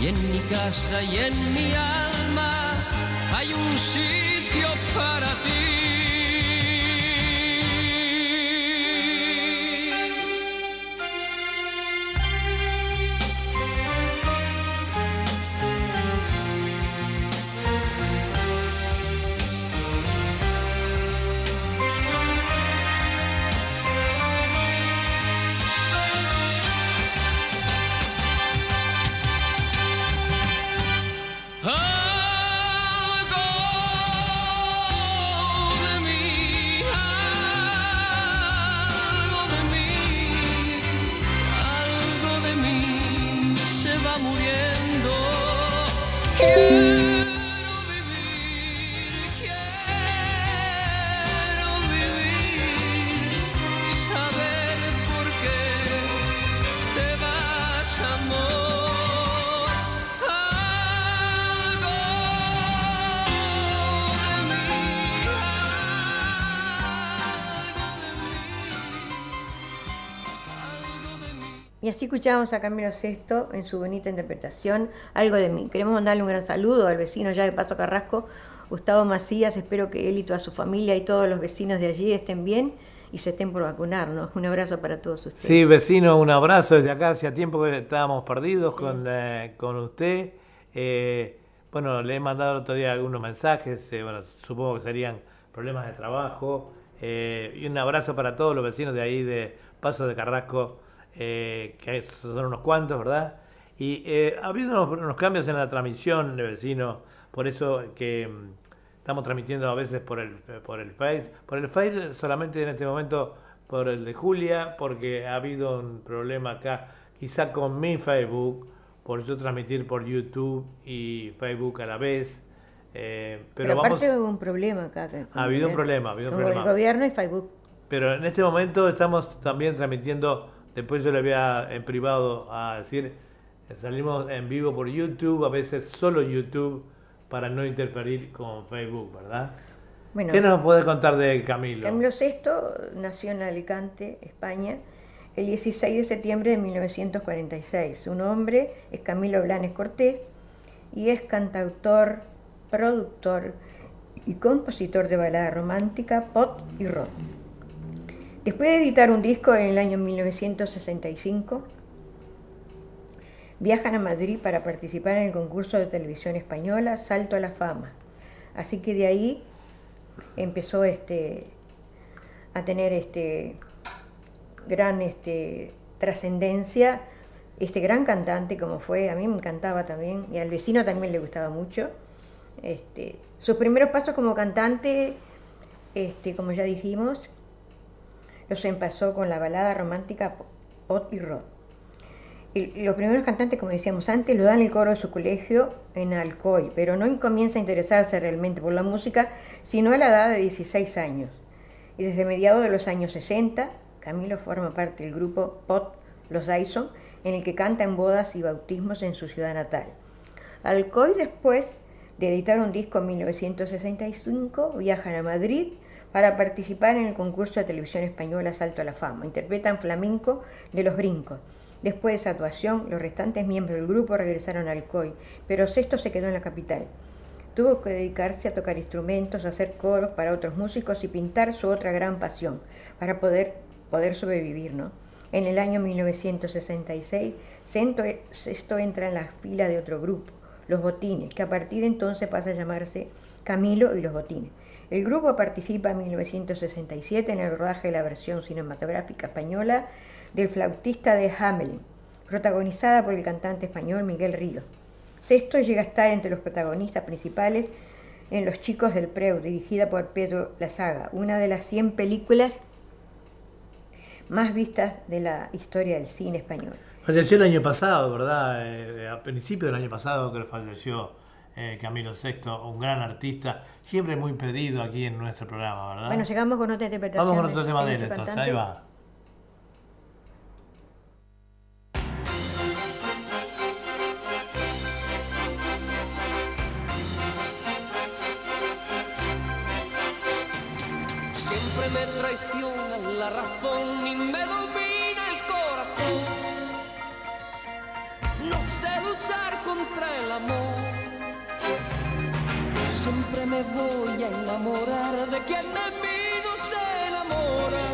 Y en mi casa y en mi alma hay un sitio para Escuchamos a Camilo Sesto en su bonita interpretación, Algo de mí. Queremos mandarle un gran saludo al vecino ya de Paso Carrasco, Gustavo Macías. Espero que él y toda su familia y todos los vecinos de allí estén bien y se estén por vacunarnos. Un abrazo para todos ustedes. Sí, vecino, un abrazo desde acá. Hacía tiempo que estábamos perdidos con, eh, con usted. Eh, bueno, le he mandado el otro día algunos mensajes, eh, bueno, supongo que serían problemas de trabajo. eh, y un abrazo para todos los vecinos de ahí de Paso de Carrasco, eh, que son unos cuantos, ¿verdad? Y eh, ha habido unos, unos cambios en la transmisión de vecinos, por eso que mm, estamos transmitiendo a veces por el, por el Face. Por el Face solamente en este momento por el de Julia, porque ha habido un problema acá, quizá con mi Facebook, por yo transmitir por YouTube y Facebook a la vez. Eh, pero, Pero, vamos, aparte hubo un problema acá. Ha habido un problema, ha habido un con problema. el gobierno y Facebook. pero en este momento estamos también transmitiendo, después yo le voy a, en privado a decir, salimos en vivo por YouTube, a veces solo YouTube, para no interferir con Facebook, ¿verdad? Bueno, ¿Qué nos puede contar de Camilo? Camilo VI nació en Alicante, España, el 16 de septiembre de 1946. Su nombre es Camilo Blanes Cortés y es cantautor, productor y compositor de balada romántica, pop y rock. Después de editar un disco en el año 1965, viajan a Madrid para participar en el concurso de televisión española Salto a la Fama. Así que de ahí empezó este a tener este gran este trascendencia este gran cantante como fue a mí me encantaba también y al vecino también le gustaba mucho este sus primeros pasos como cantante este como ya dijimos los empezó con la balada romántica pop y rock y los primeros cantantes, como decíamos antes, lo dan el coro de su colegio en Alcoy, pero no comienza a interesarse realmente por la música, sino a la edad de 16 años. Y desde mediados de los años 60, Camilo forma parte del grupo Pot Los Dyson, en el que canta en bodas y bautismos en su ciudad natal. Alcoy, después de editar un disco en 1965, viajan a Madrid para participar en el concurso de televisión española Salto a la Fama. Interpretan flamenco de los brincos. Después de esa actuación, los restantes miembros del grupo regresaron a Alcoy, pero Sexto se quedó en la capital. Tuvo que dedicarse a tocar instrumentos, a hacer coros para otros músicos y pintar su otra gran pasión, para poder, poder sobrevivir, ¿no? En el año 1966, Sexto, entra en la fila de otro grupo, Los Botines, que a partir de entonces pasa a llamarse Camilo y Los Botines. El grupo participa en 1967 en el rodaje de la versión cinematográfica española del flautista de Hamelin, protagonizada por el cantante español Miguel Ríos. Sexto llega a estar entre los protagonistas principales en Los Chicos del Preu, dirigida por Pedro Lazaga, una de las 100 películas más vistas de la historia del cine español. Falleció el año pasado, ¿verdad? Eh, a principio del año pasado que falleció eh, Camilo VI, un gran artista, siempre muy pedido aquí en nuestro programa, ¿verdad? Bueno, llegamos con otra interpretación. Vamos con otro tema de él, entonces, ahí va. Me voy a enamorar de quien de mí no se enamora.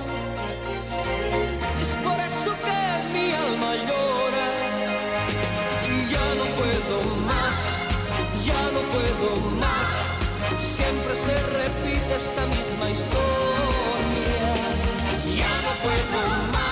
Es por eso que mi alma llora. Y ya no puedo más, ya no puedo más. Siempre se repite esta misma historia. Ya no puedo más,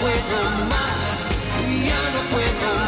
Puedo más, ya no puedo.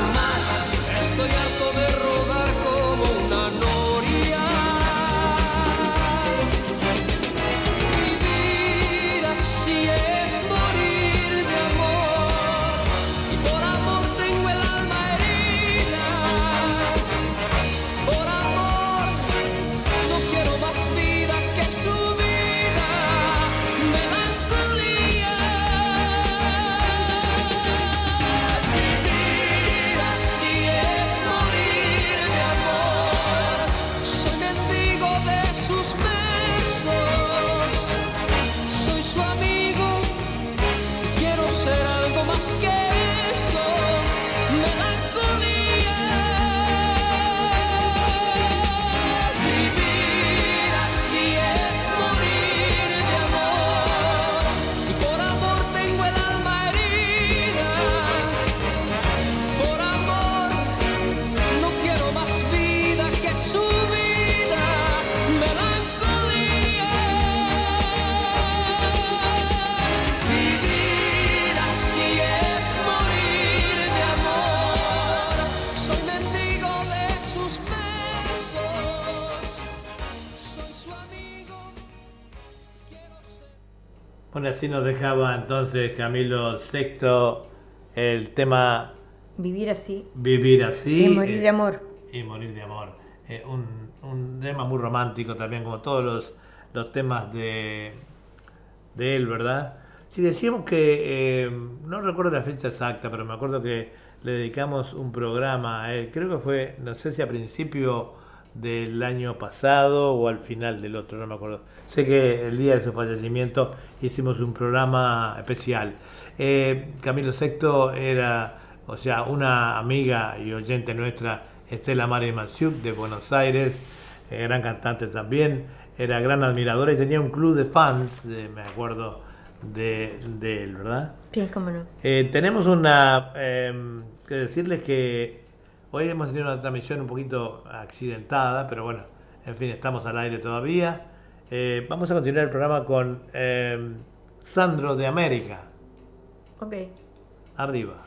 Bueno, así nos dejaba entonces Camilo VI el tema Vivir así Vivir así. y morir eh, de amor. y morir de amor. Eh, un, un tema muy romántico también, como todos los, los temas de, de él, ¿verdad? Si decíamos que, eh, no recuerdo la fecha exacta, pero me acuerdo que le dedicamos un programa a él, creo que fue, no sé si a principio del año pasado o al final del otro, no me acuerdo. Sé que el día de su fallecimiento hicimos un programa especial. Eh, Camilo VI era, o sea, una amiga y oyente nuestra, Estela Mari Maciuk de Buenos Aires, eh, gran cantante también, era gran admiradora y tenía un club de fans, de- me acuerdo de, de él, ¿verdad? Bien, cómo no. Eh, tenemos una em, que decirles que hoy hemos tenido una transmisión un poquito accidentada, pero bueno, en fin, estamos al aire todavía. Eh, vamos a continuar el programa con em, Sandro de América. Ok. Arriba.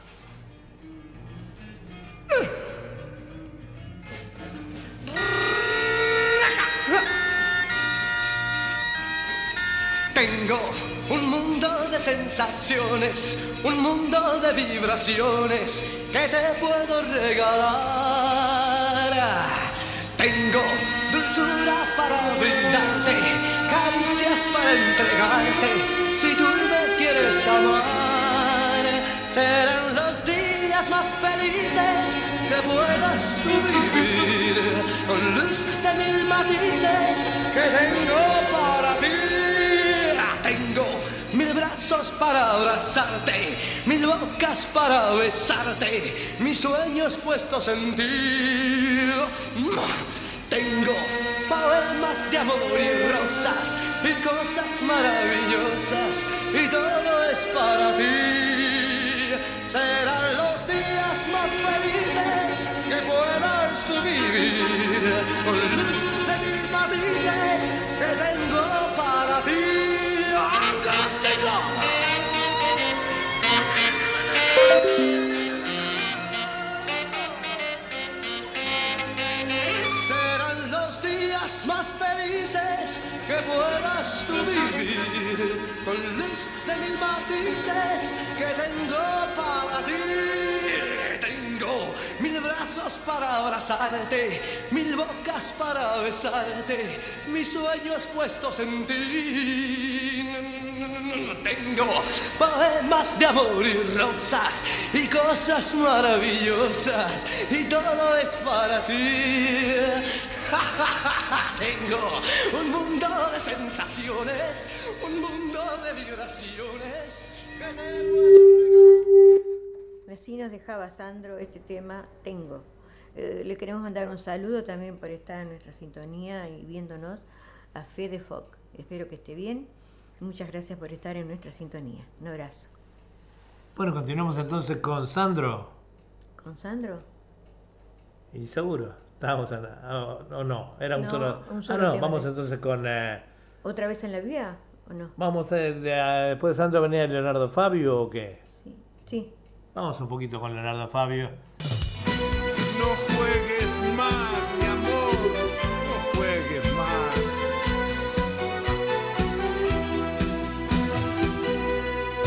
Tengo un mundo de sensaciones, un mundo de vibraciones que te puedo regalar. Tengo dulzura para brindarte, si tú me quieres amar. Serán los días más felices que puedas vivir, con luz de mil matices que tengo para ti. Tengo mil brazos para abrazarte, mil bocas para besarte, mis sueños puestos en ti. Tengo de amor y rosas y cosas maravillosas y todo es para ti. Serán los días más felices que puedas tú vivir que puedas tú vivir con luz de mil matices que tengo para ti. Tengo mil brazos para abrazarte, mil bocas para besarte, mis sueños puestos en ti. Tengo poemas de amor y rosas y cosas maravillosas y todo es para ti. *laughs* Tengo un mundo de sensaciones, un mundo de vibraciones Así nos dejaba Sandro este tema Tengo. Eh, le queremos mandar un saludo también por estar en nuestra sintonía y viéndonos a Fede Foc. Espero que esté bien. Muchas gracias por estar en nuestra sintonía. Un abrazo. Bueno, continuamos entonces con Sandro. ¿Con Sandro? Y seguro. Estábamos en, o o no, era un No, solo. un ah, solo no, tema vamos de- entonces con. eh, ¿Otra vez en la vía o no? vamos eh, de, a- después de Sandro venía Leonardo Fabio o qué? Sí. Sí. Vamos un poquito con Leonardo Fabio. No juegues más, mi amor, no juegues más.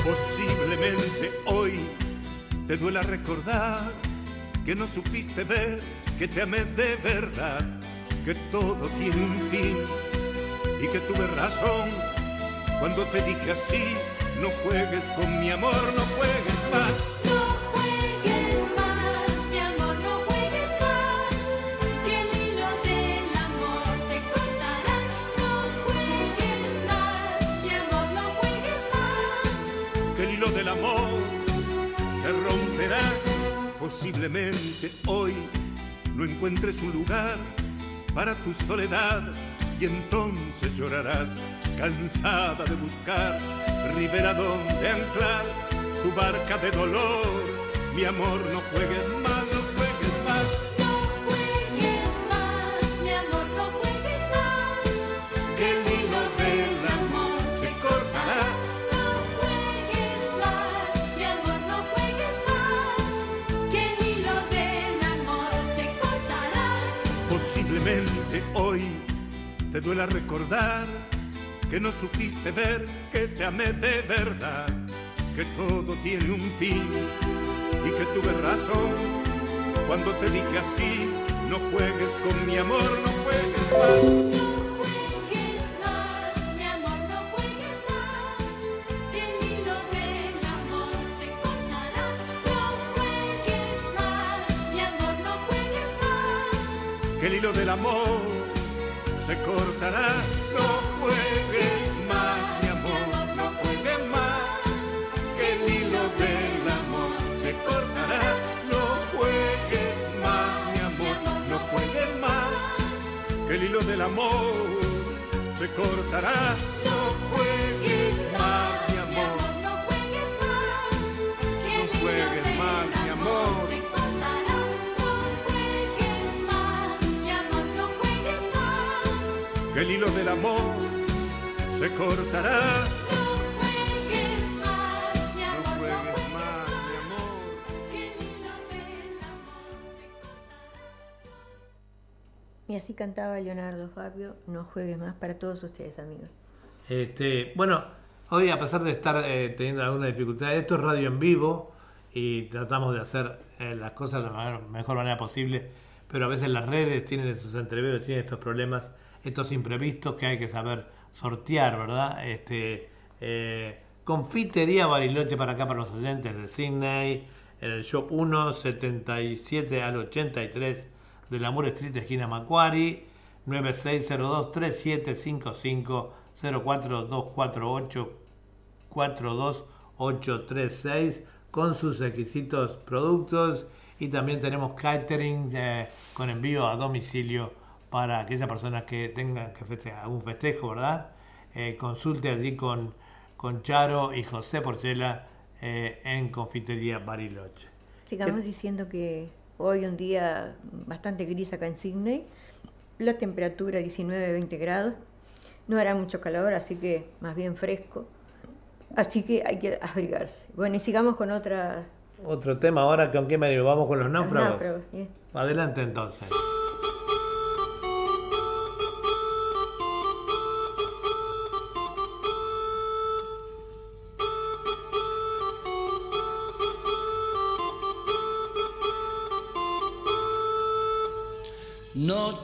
Posiblemente hoy te duela recordar que no supiste ver que te amé de verdad, que todo tiene un fin y que tuve razón cuando te dije así, no juegues con mi amor, no juegues más. No juegues más, mi amor, no juegues más, que el hilo del amor se cortará. No juegues más, mi amor, no juegues más. que el hilo del amor se romperá. Posiblemente hoy no encuentres un lugar para tu soledad y entonces llorarás cansada de buscar ribera donde anclar tu barca de dolor. Mi amor, no juegues más, Hoy te duela recordar que no supiste ver que te amé de verdad, que todo tiene un fin y que tuve razón cuando te dije así, no juegues con mi amor, no juegues más. No juegues más para todos ustedes, amigos. Este, bueno, hoy a pesar de estar eh, teniendo alguna dificultad, esto es radio en vivo y tratamos de hacer eh, las cosas de la mejor manera posible, pero a veces las redes tienen esos entreveros, tienen estos problemas, estos imprevistos que hay que saber sortear, ¿verdad? Este, eh, confitería Bariloche para acá, para los oyentes de Sydney, en el shop 177 al 83 de la Moore Street, esquina Macquarie, 9602-3755 04248 42836 con sus exquisitos productos y también tenemos catering eh, con envío a domicilio para aquellas personas que tengan que festejar algún festejo, ¿verdad? Eh, consulte allí con, con Charo y José Porchela eh, en Confitería Bariloche. Sigamos diciendo que hoy un día bastante gris acá en Sydney, la temperatura 19-20 grados, no hará mucho calor, así que más bien fresco, así que hay que abrigarse. Bueno, y sigamos con otra... Otro tema ahora, ¿con qué venimos? Vamos con los náufragos. náufragos, bien. Adelante entonces.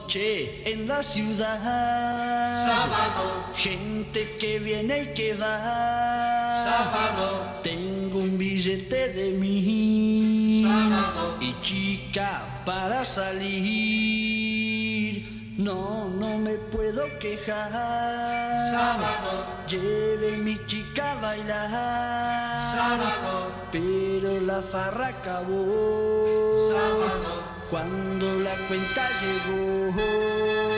Noche en la ciudad. Sábado. Gente que viene y que va. Sábado. Tengo un billete de mí. Sábado. Y chica para salir. No, no me puedo quejar. Sábado. Lleve mi chica a bailar. Sábado. Pero la farra acabó. Cuando la cuenta llegó.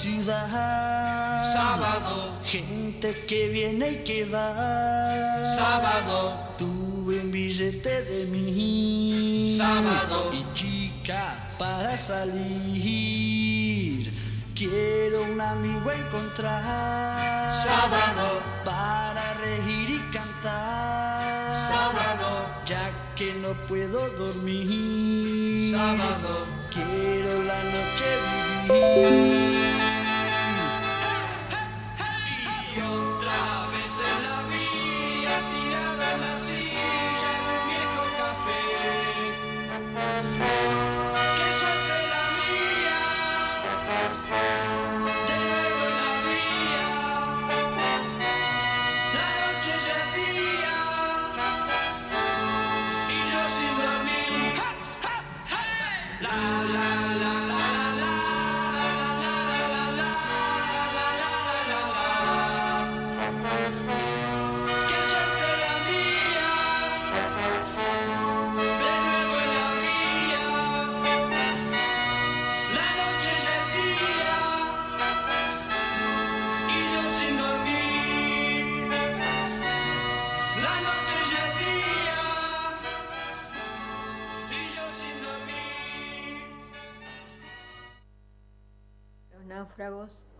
Ciudad. Sábado. Gente que viene y que va. Sábado. Tuve un billete de mí. Sábado. Y chica para salir. Quiero un amigo encontrar. Sábado. Para reír y cantar. Sábado. Ya que no puedo dormir. Sábado. Quiero la noche vivir.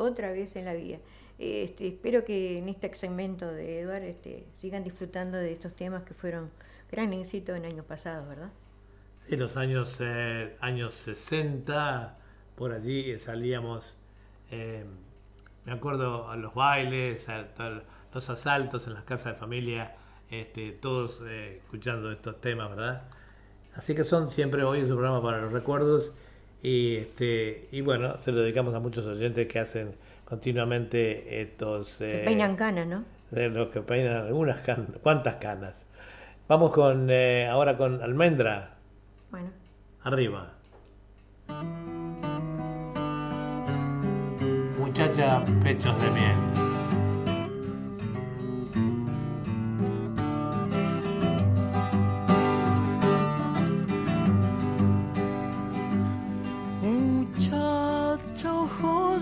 Otra vez en la vía. Este, espero que en este segmento de Eduard este, sigan disfrutando de estos temas que fueron gran éxito en años pasados, ¿verdad? Sí, los años, eh, años 60, por allí salíamos, eh, me acuerdo a los bailes, a tal- los asaltos en las casas de familia, este, todos eh, escuchando estos temas, ¿verdad? Así que son siempre hoy un programa para los recuerdos y, este, y bueno, se lo dedicamos a muchos oyentes que hacen continuamente estos... Que eh, peinan canas, ¿no? de los que peinan algunas canas, cuántas canas. Vamos con eh, ahora con Almendra, Bueno, arriba. Muchacha, pechos de miel.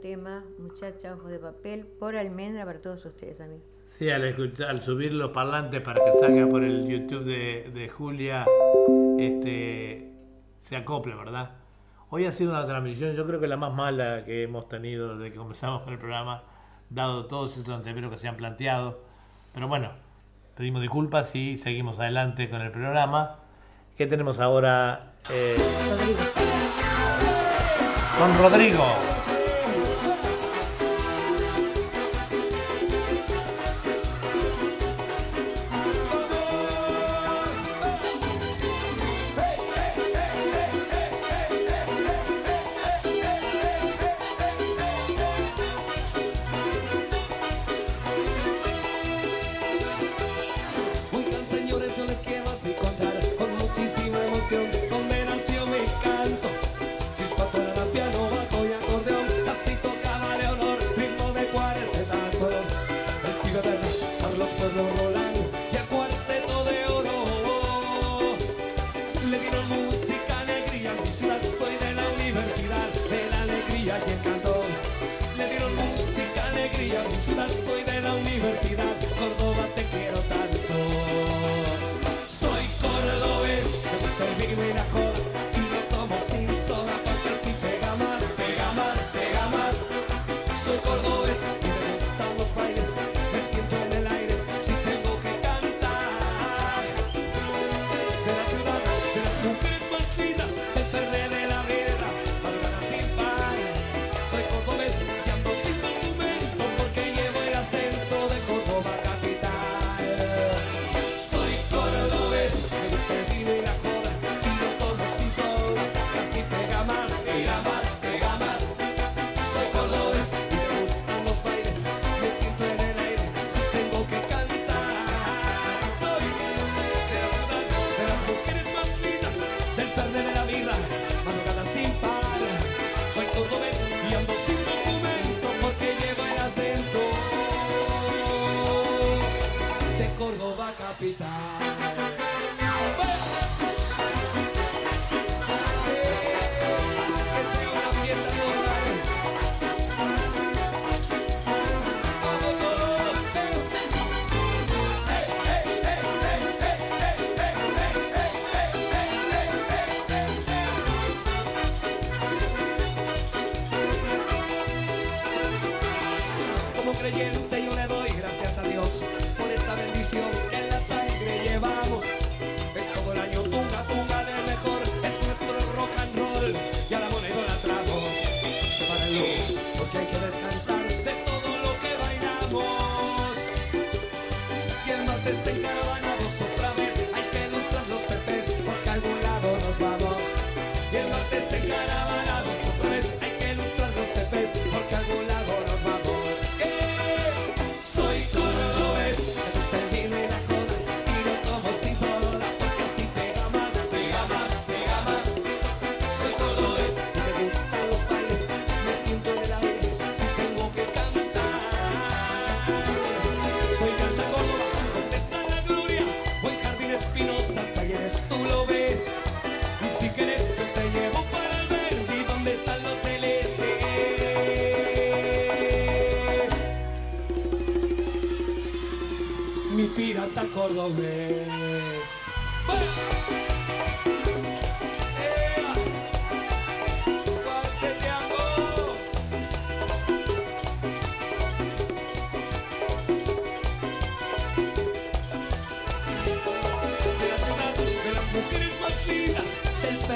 tema, muchacha, ojos de papel, por almendra para todos ustedes, amigos. Sí, al, escuchar, al subir los parlantes para que salga por el YouTube de, de Julia, este, se acople, ¿verdad? Hoy ha sido una transmisión, yo creo que la más mala que hemos tenido desde que comenzamos con el programa, dado todos estos anteveros que se han planteado. Pero bueno, pedimos disculpas y seguimos adelante con el programa. ¿Qué tenemos ahora? Eh, con Rodrigo.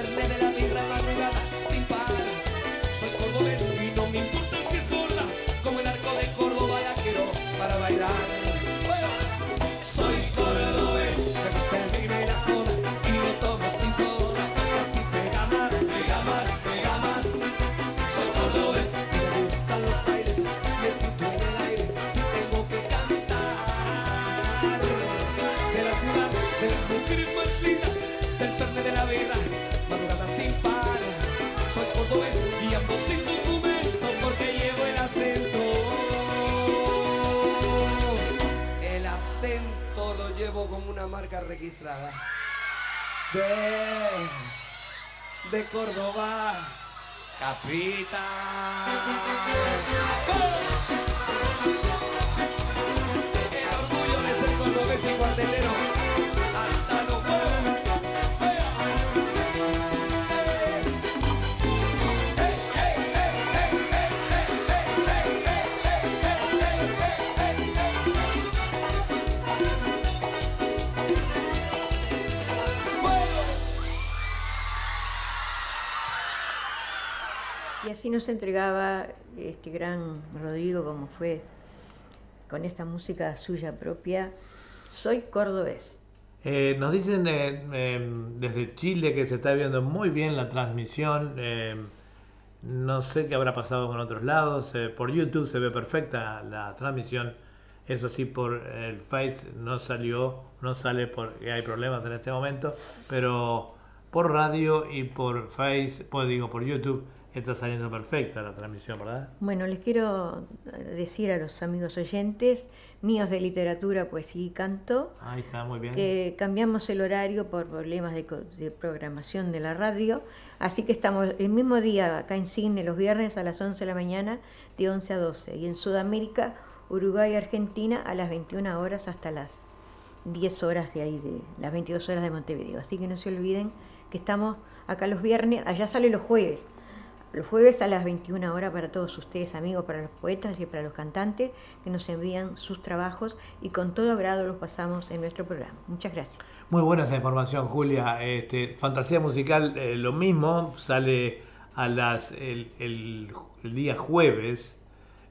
verle de la porque llevo el acento el acento lo llevo como una marca registrada. De, de Córdoba, Capita. Oh. El orgullo de ser cordobés y guardelero. Y así nos entregaba este gran Rodrigo, como fue con esta música suya propia. Soy cordobés. Eh, nos dicen eh, eh, desde Chile que se está viendo muy bien la transmisión. eh, no sé qué habrá pasado con otros lados. eh, por YouTube se ve perfecta la transmisión. Eso sí, por el Face no salió, no sale porque hay problemas en este momento. Pero por radio y por Face, pues digo, por YouTube está saliendo perfecta la transmisión, ¿verdad? Bueno, les quiero decir a los amigos oyentes, míos de literatura, poesía y canto, Ahí está, muy bien. que cambiamos el horario por problemas de, de programación de la radio, así que estamos el mismo día acá en Cine los viernes a las 11 de la mañana de 11 a 12 y en Sudamérica, Uruguay y Argentina a las 21 horas hasta las 10 horas de ahí, de las 22 horas de Montevideo. Así que no se olviden que estamos acá los viernes, allá sale los jueves. Los jueves a las 21 horas para todos ustedes, amigos, para los poetas y para los cantantes que nos envían sus trabajos y con todo grado los pasamos en nuestro programa. Muchas gracias. Muy buena esa información, Julia. Este, Fantasía Musical, eh, lo mismo, sale a las el, el- el día jueves.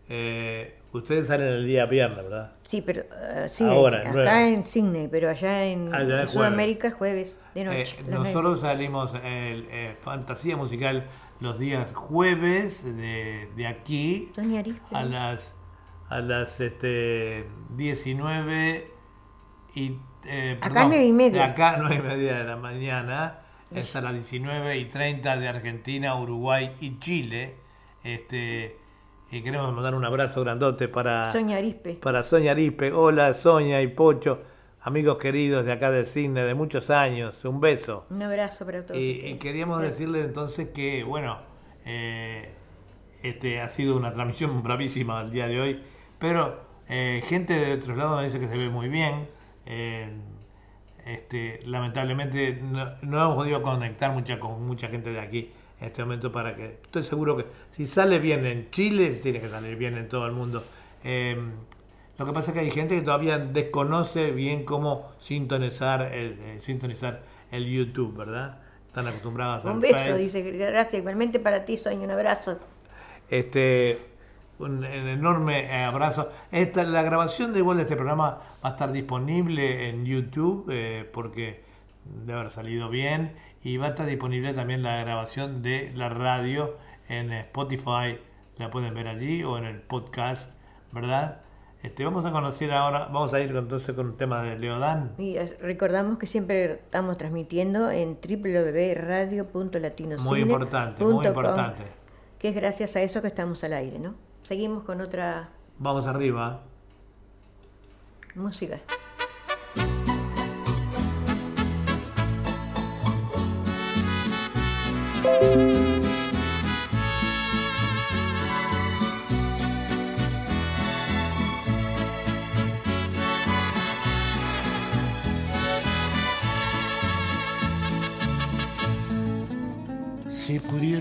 Eh, ustedes salen el día viernes, ¿verdad? Sí, pero eh, sí, Ahora, acá en Sydney, pero allá en, Allá en jueves. Sudamérica jueves de noche. Eh, nosotros salimos el, Fantasía Musical los días jueves de, de aquí a las a las este, 19 y eh, Acá perdón, y media. de acá 9 y media de la mañana es a las 19 y 30 de Argentina, Uruguay y Chile este y queremos mandar un abrazo grandote para Sonia Arispe. para Sonia Arispe. Hola Sonia y Pocho, amigos queridos de acá de Cine de muchos años, un beso. Un abrazo para todos. Y, y queríamos decirle entonces que, bueno, eh, este ha sido una transmisión bravísima el día de hoy, pero eh, gente de otros lados me dice que se ve muy bien. eh, este, lamentablemente no, no hemos podido conectar mucha, con mucha gente de aquí en este momento para que estoy seguro que si sale bien en Chile tiene que salir bien en todo el mundo Eh, lo que pasa es que hay gente que todavía desconoce bien cómo sintonizar el, eh, sintonizar el YouTube verdad están acostumbrados Un al beso, Face. dice. Gracias. Igualmente para ti, Sonia, un abrazo. Este, un, un enorme eh, abrazo. Esta, la grabación de igual de este programa va a estar disponible en YouTube eh, porque debe haber salido bien y va a estar disponible también la grabación de la radio en Spotify. La pueden ver allí o en el podcast, ¿verdad? Este, vamos a conocer ahora, vamos a ir entonces con un tema de Leodán. Y recordamos que siempre estamos transmitiendo en www.radio.latinocine.com, Muy importante, muy importante. Que es gracias a eso que estamos al aire, ¿no? Seguimos con otra Vamos arriba. música.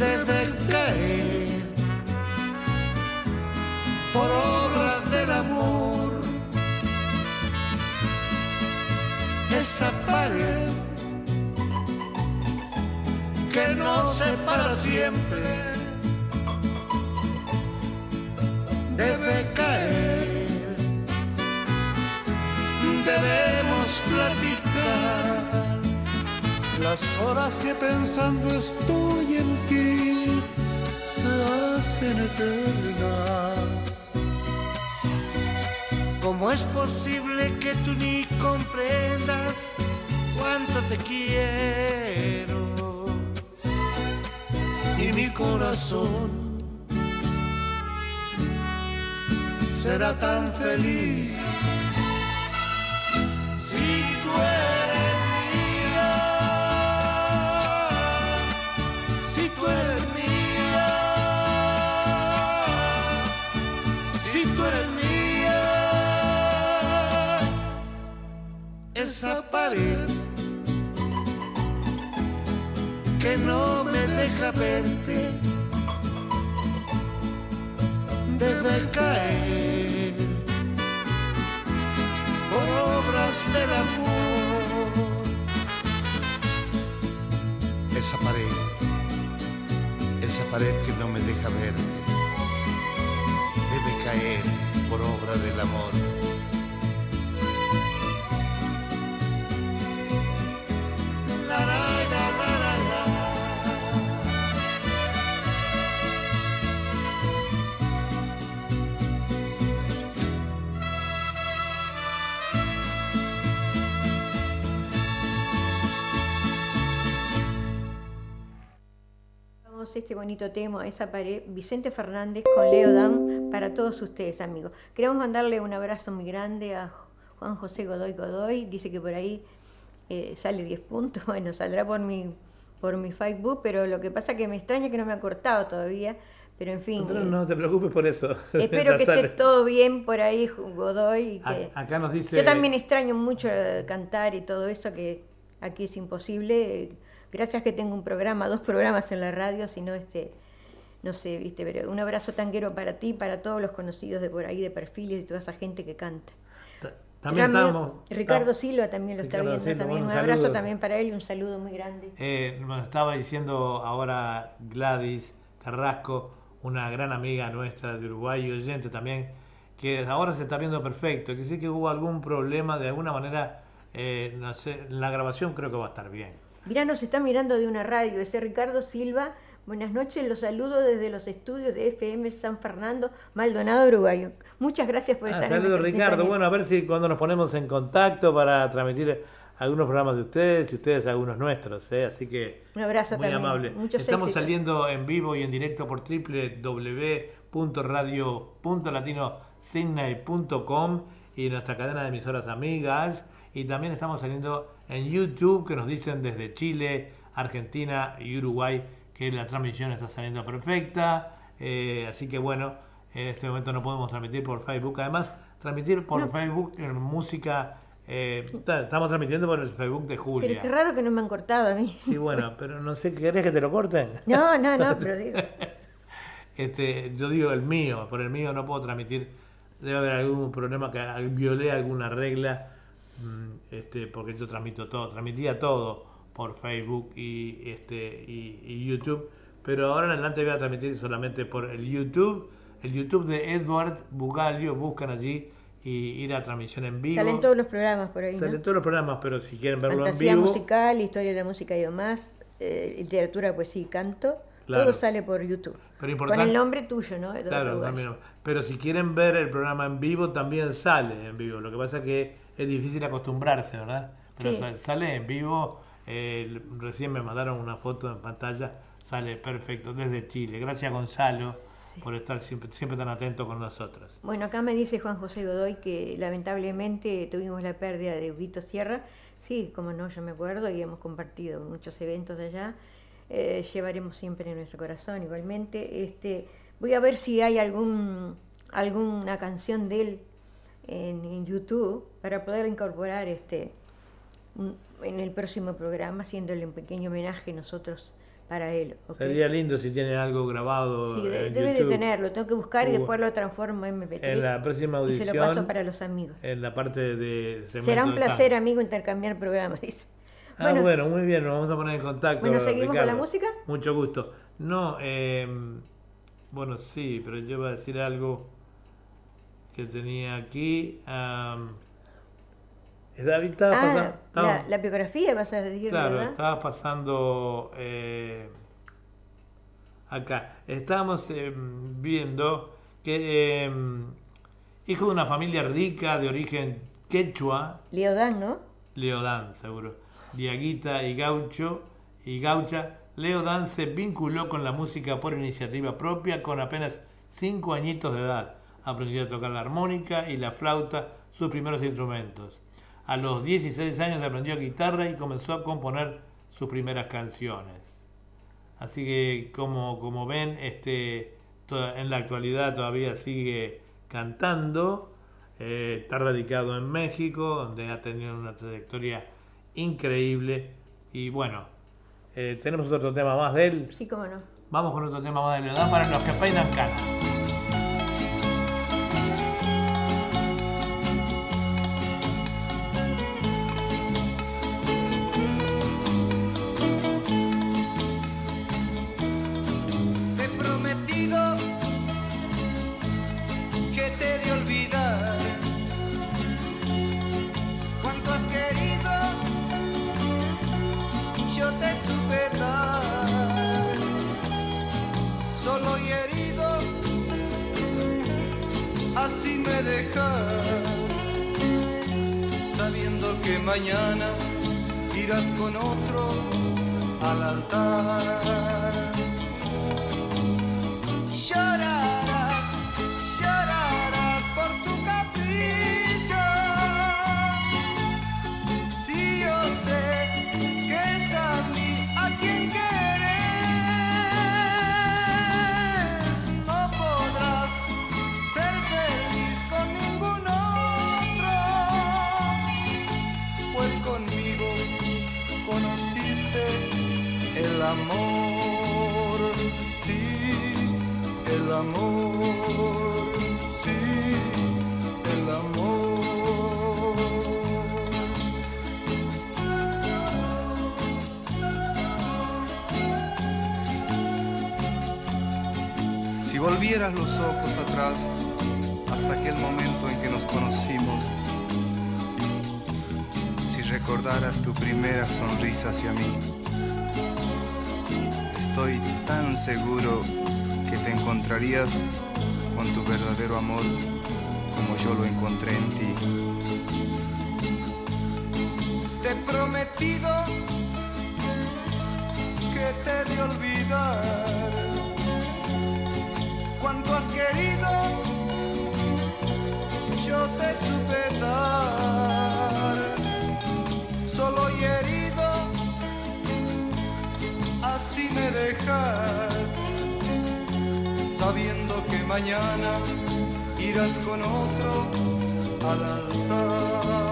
debe caer por obras del amor. Esa pared que nos separa siempre debe caer. Debemos platicar las horas que pensando estoy en ti se hacen eternas. ¿Cómo es posible que tú ni comprendas cuánto te quiero? Y mi corazón será tan feliz si tú eres Esa pared que no me deja verte debe caer por obras del amor. Esa pared, esa pared que no me deja verte, debe caer por obra del amor. Este bonito tema, esa pared, Vicente Fernández con Leo Dan para todos ustedes, amigos. Queremos mandarle un abrazo muy grande a Juan José Godoy Godoy, dice que por ahí eh, sale 10 puntos, *laughs* bueno, saldrá por mi, por mi Facebook, pero lo que pasa que me extraña que no me ha cortado todavía, pero en fin. No, eh, no te preocupes por eso. *laughs* Espero que esté todo bien por ahí, Godoy. y que- A- Acá nos dice. Yo también extraño mucho cantar y todo eso, que aquí es imposible. Gracias que tengo un programa, dos programas en la radio, si no, este, no sé, viste, pero un abrazo tanguero para ti, para todos los conocidos de por ahí, de perfiles y toda esa gente que canta. También estamos. Ricardo Silva también lo Ricardo está viendo, Silva, también un abrazo también para él y un saludo muy grande. Eh, nos estaba diciendo ahora Gladys Carrasco, una gran amiga nuestra de Uruguay y oyente también, que ahora se está viendo perfecto, que sí que hubo algún problema de alguna manera, eh, no sé, la grabación creo que va a estar bien. Mirá, nos está mirando de una radio, ese Ricardo Silva. Buenas noches, los saludo desde los estudios de FM San Fernando, Maldonado, Uruguayo. Muchas gracias por Ah, estar saludos Ricardo, bueno, a ver si cuando nos ponemos en contacto para transmitir algunos programas de ustedes y ustedes algunos nuestros, ¿eh? así que Un abrazo muy también. amable. Muchos Estamos éxitos. saliendo en vivo y en directo por www.radio.latinosidney.com y nuestra cadena de emisoras amigas y también estamos saliendo en YouTube que nos dicen desde Chile, Argentina y Uruguay que la transmisión está saliendo perfecta, eh, así que bueno, en este momento no podemos transmitir por Facebook, además transmitir por No. Facebook en música, eh, ta- estamos transmitiendo por el Facebook de Julia. Pero qué raro que no me han cortado a mí. Sí, bueno, pero no sé, ¿querés que te lo corten? No, no, no, *laughs* pero digo. Este, yo digo el mío, por el mío no puedo transmitir, debe haber algún problema que violé alguna regla, este, porque yo transmito todo, transmitía todo por Facebook y, este, y, y YouTube, pero ahora en adelante voy a transmitir solamente por el YouTube, el YouTube de Edward Bugalio, buscan allí y ir a transmisión en vivo. Salen todos los programas por ahí, ¿no? Salen todos los programas, pero si quieren verlo Fantasía en vivo, musical, historia de la música y demás, eh, literatura, poesía y canto. Claro. Todo sale por YouTube. Pero Con el nombre tuyo, ¿no? Claro, también. Pero si quieren ver el programa en vivo, también sale en vivo. Lo que pasa es que es difícil acostumbrarse, ¿verdad? Pero Sí. sale en vivo. eh, recién me mandaron una foto en pantalla. Sale perfecto desde Chile. Gracias, Gonzalo, por estar siempre, siempre tan atento con nosotros. Bueno, acá me dice Juan José Godoy que lamentablemente tuvimos la pérdida de Vito Sierra. Sí, como no, yo me acuerdo y hemos compartido muchos eventos de allá. Eh, llevaremos siempre en nuestro corazón igualmente. Este, voy a ver si hay algún alguna canción de él en, en YouTube para poder incorporar este un- en el próximo programa, haciéndole un pequeño homenaje nosotros para él. Sería lindo si tienen algo grabado. Sí, de- en debe de tenerlo, tengo que buscar y Uh, después lo transformo en MP3 En la próxima y audición. se lo paso para los amigos. En la parte de. Será un placer, amigo, intercambiar programas, *laughs* dice. Ah, bueno, muy bien, nos vamos a poner en contacto. Bueno, ¿seguimos con la música? Mucho gusto. No, eh, bueno, sí, pero yo iba a decir algo que tenía aquí. David estaba Ah, pasando. estaba- la, la biografía vas a decir, claro, ¿verdad? estaba pasando. eh, acá. Estamos eh, viendo que eh, hijo de una familia rica de origen quechua, Leodán, ¿no? Leodán, seguro. Diaguita y Gaucho y Gaucha. Leodán se vinculó con la música por iniciativa propia con apenas 5 añitos de edad. Aprendió a tocar la armónica y la flauta, sus primeros instrumentos. A los 16 años aprendió guitarra y comenzó a componer sus primeras canciones. Así que como, como ven, este, to- en la actualidad todavía sigue cantando. Eh, está radicado en México, donde ha tenido una trayectoria increíble. Y bueno, eh, tenemos otro tema más de él. Sí, cómo no. Vamos con otro tema más de Leodán para los que peinan canas. Recordaras tu primera sonrisa hacia mí, estoy tan seguro que te encontrarías con tu verdadero amor como yo lo encontré en ti. Te he prometido que te de olvidar cuánto has querido. Yo te supe dar, solo y herido, así me dejas, sabiendo que mañana irás con otro al altar.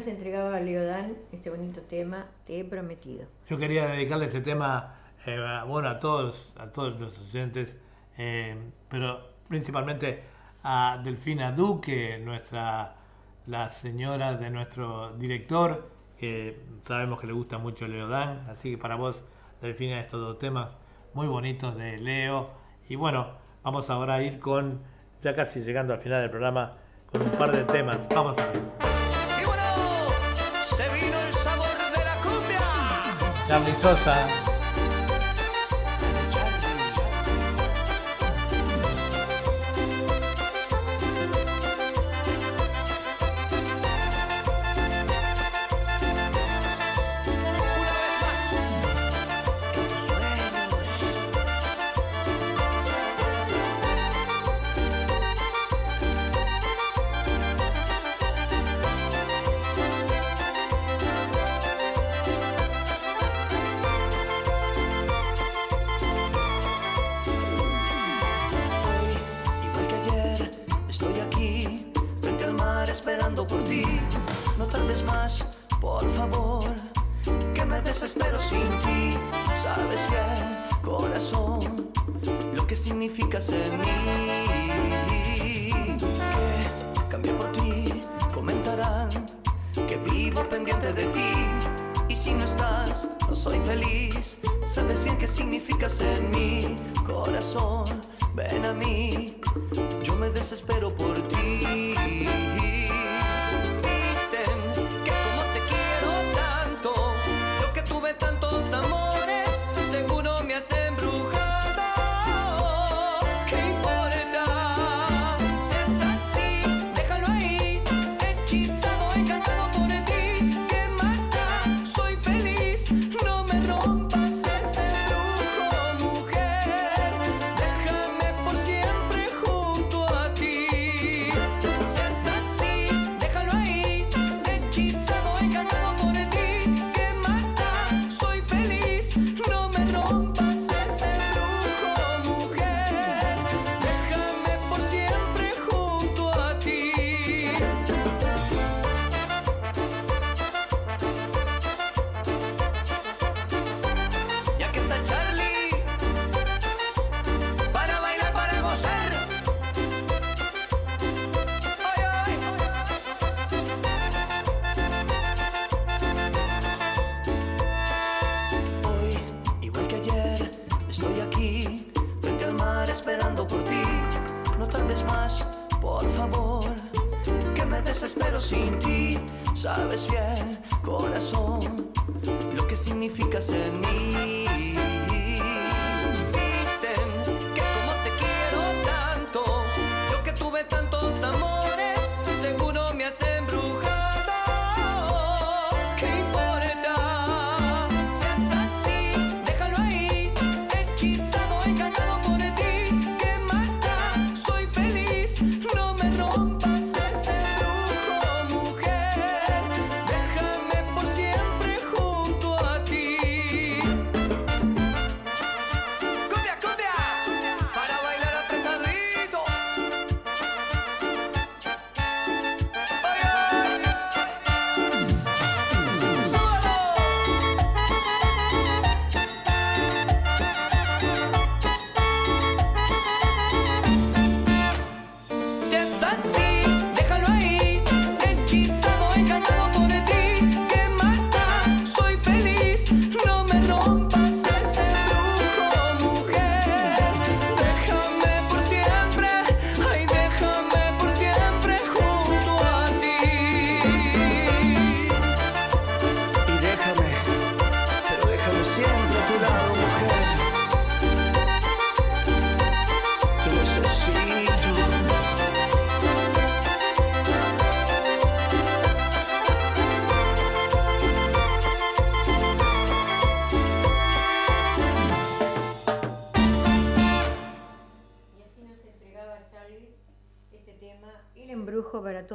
Nos entregaba Leodán este bonito tema, Te he prometido. Yo quería dedicarle este tema eh, a- bueno, a todos, a todos los oyentes, eh, pero principalmente a Delfina Duque, nuestra, la señora de nuestro director, que sabemos que le gusta mucho Leodán, así que para vos, Delfina, estos dos temas muy bonitos de Leo. Y bueno, vamos ahora a ir con, ya casi llegando al final del programa, con un par de temas. Vamos a ver. Charlie Sosa.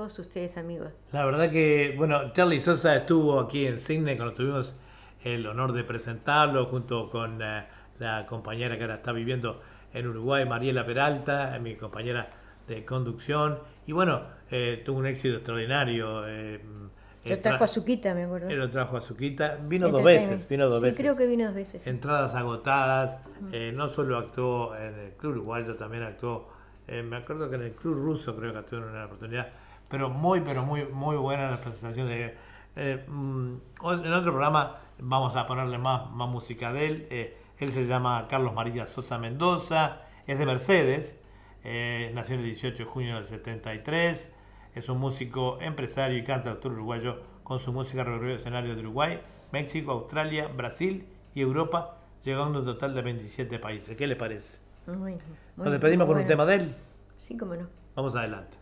Todos ustedes, amigos. La verdad que, bueno, Charlie Sosa estuvo aquí en Sydney cuando tuvimos el honor de presentarlo junto con eh, la compañera que ahora está viviendo en Uruguay, Mariela Peralta, eh, mi compañera de conducción. Y bueno, eh, tuvo un éxito extraordinario. eh, Lo eh, trajo tra- a Suquita, me acuerdo. él lo trajo a Suquita. Vino dos veces, vino dos Sí, veces. creo que vino dos veces. Entradas agotadas. eh, no solo actuó en el Club Uruguayo, también actuó, eh, me acuerdo que en el Club Ruso creo que actuó en una oportunidad. Pero muy, pero muy, muy buenas las presentaciones. Eh, mm, en otro programa vamos a ponerle más, más música de él. Eh, él se llama Carlos María Sosa Mendoza, es de Mercedes, eh, nació el 18 de junio del 73. Es un músico, empresario y cantautor uruguayo con su música recorrió escenarios de Uruguay, México, Australia, Brasil y Europa, llegando a un total de 27 países. ¿Qué le parece? Muy- muy- Nos despedimos muy con un tema de él. Sí, cómo no. Vamos adelante.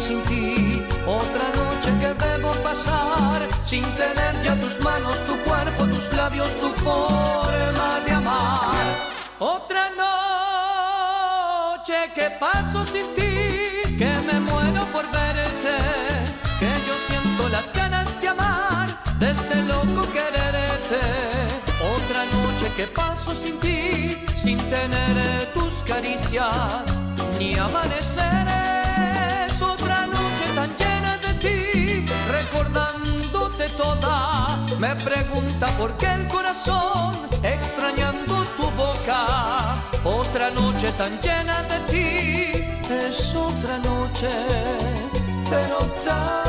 Sin ti. Otra noche que debo pasar sin tener ya tus manos, tu cuerpo, tus labios, tu forma de amar. Otra noche que paso sin ti, que me muero por verte, que yo siento las ganas de amar, de este loco quererte. Otra noche que paso sin ti, sin tener tus caricias, ni amaneceres. Me pregunta por qué el corazón, extrañando tu boca. Otra noche tan llena de ti, es otra noche, pero tan.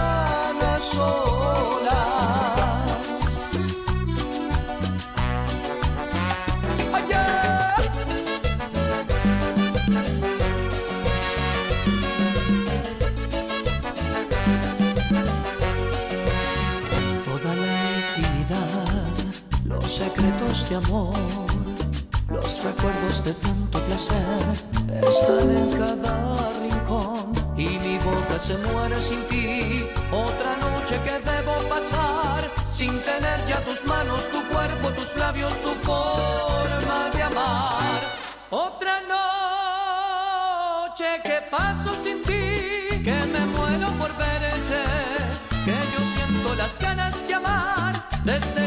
Amor, los recuerdos de tanto placer están en cada rincón y mi boca se muere sin ti. Otra noche que debo pasar sin tener ya tus manos, tu cuerpo, tus labios, tu forma de amar. Otra noche que paso sin ti, que me muero por verte, que yo siento las ganas de amar, de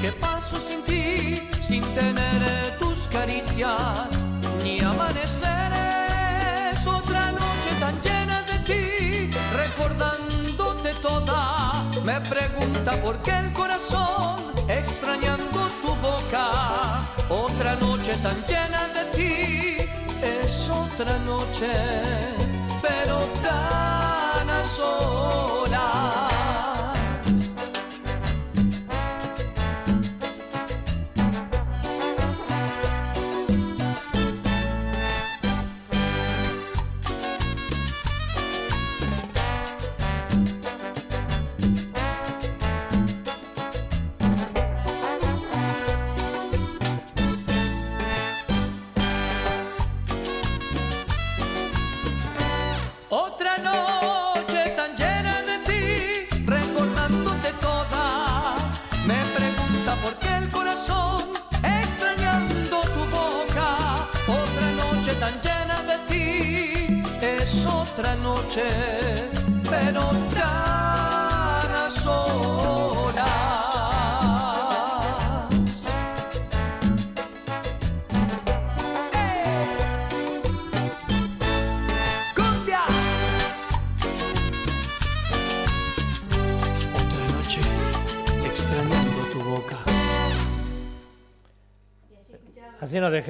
que paso sin ti, sin tener tus caricias, ni amaneceres. Otra noche tan llena de ti, recordándote toda. Me pregunta por qué el corazón, extrañando tu boca. Otra noche tan llena de ti, es otra noche, pero tan a solas.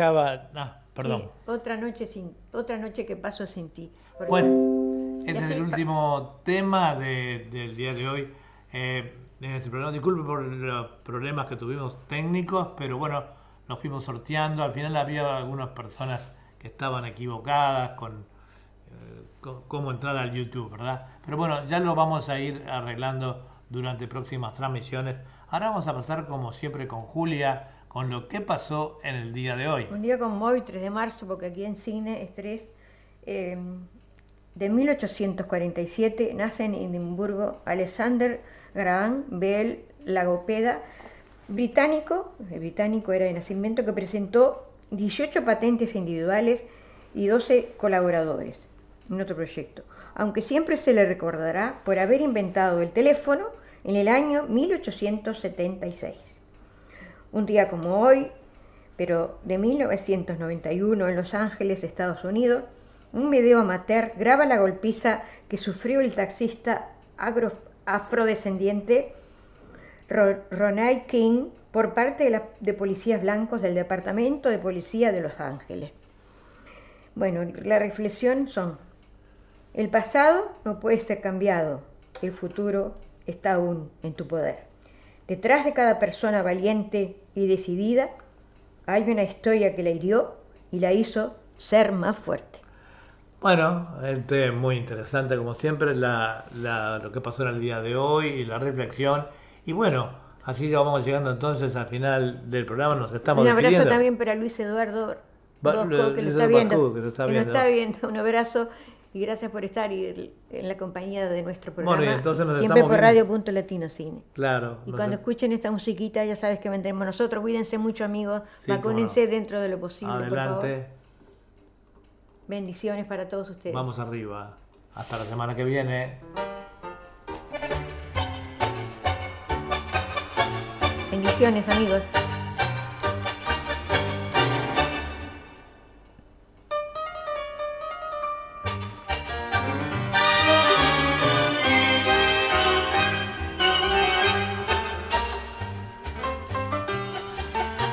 Dejaba. No, perdón. Sí, otra noche sin, otra noche que paso sin ti. Porque- Bueno, este es el último tema de- del día de hoy. Eh, en este programa, disculpe por los problemas que tuvimos técnicos, pero bueno, nos fuimos sorteando. Al final había algunas personas que estaban equivocadas con eh, co- cómo entrar al YouTube, ¿verdad? Pero bueno, ya lo vamos a ir arreglando durante próximas transmisiones. Ahora vamos a pasar, como siempre, con Julia, con lo que pasó en el día de hoy. Un día como hoy, 3 de marzo, porque aquí en Cine es 3, eh, de 1847 nace en Edimburgo Alexander Graham Bell Lagopeda, británico, el británico era de nacimiento, que presentó 18 patentes individuales y 12 colaboradores en otro proyecto, aunque siempre se le recordará por haber inventado el teléfono en el año 1876. Un día como hoy, pero de 1991 en Los Ángeles, Estados Unidos, un video amateur graba la golpiza que sufrió el taxista afrodescendiente Ro- Ronald King por parte de, la- de policías blancos del Departamento de Policía de Los Ángeles. Bueno, la reflexión son, el pasado no puede ser cambiado, el futuro está aún en tu poder. Detrás de cada persona valiente y decidida hay una historia que la hirió y la hizo ser más fuerte. Bueno, este muy interesante como siempre la, la- lo que pasó en el día de hoy y la reflexión. Y bueno, así ya vamos llegando entonces al final del programa, nos estamos un abrazo despidiendo. también para Luis Eduardo Bosco, que lo está viendo. Que lo está viendo. Un abrazo y gracias por estar y- en la compañía de nuestro programa. Bueno, y entonces nos siempre por. Radio Punto Latino Cine. Claro. Y cuando escuchen esta musiquita ya sabes que vendremos nosotros. Cuídense mucho amigos, Sí, vacúnense no. dentro de lo posible, por favor. Adelante. Bendiciones para todos ustedes. Vamos arriba. Hasta la semana que viene. Bendiciones amigos.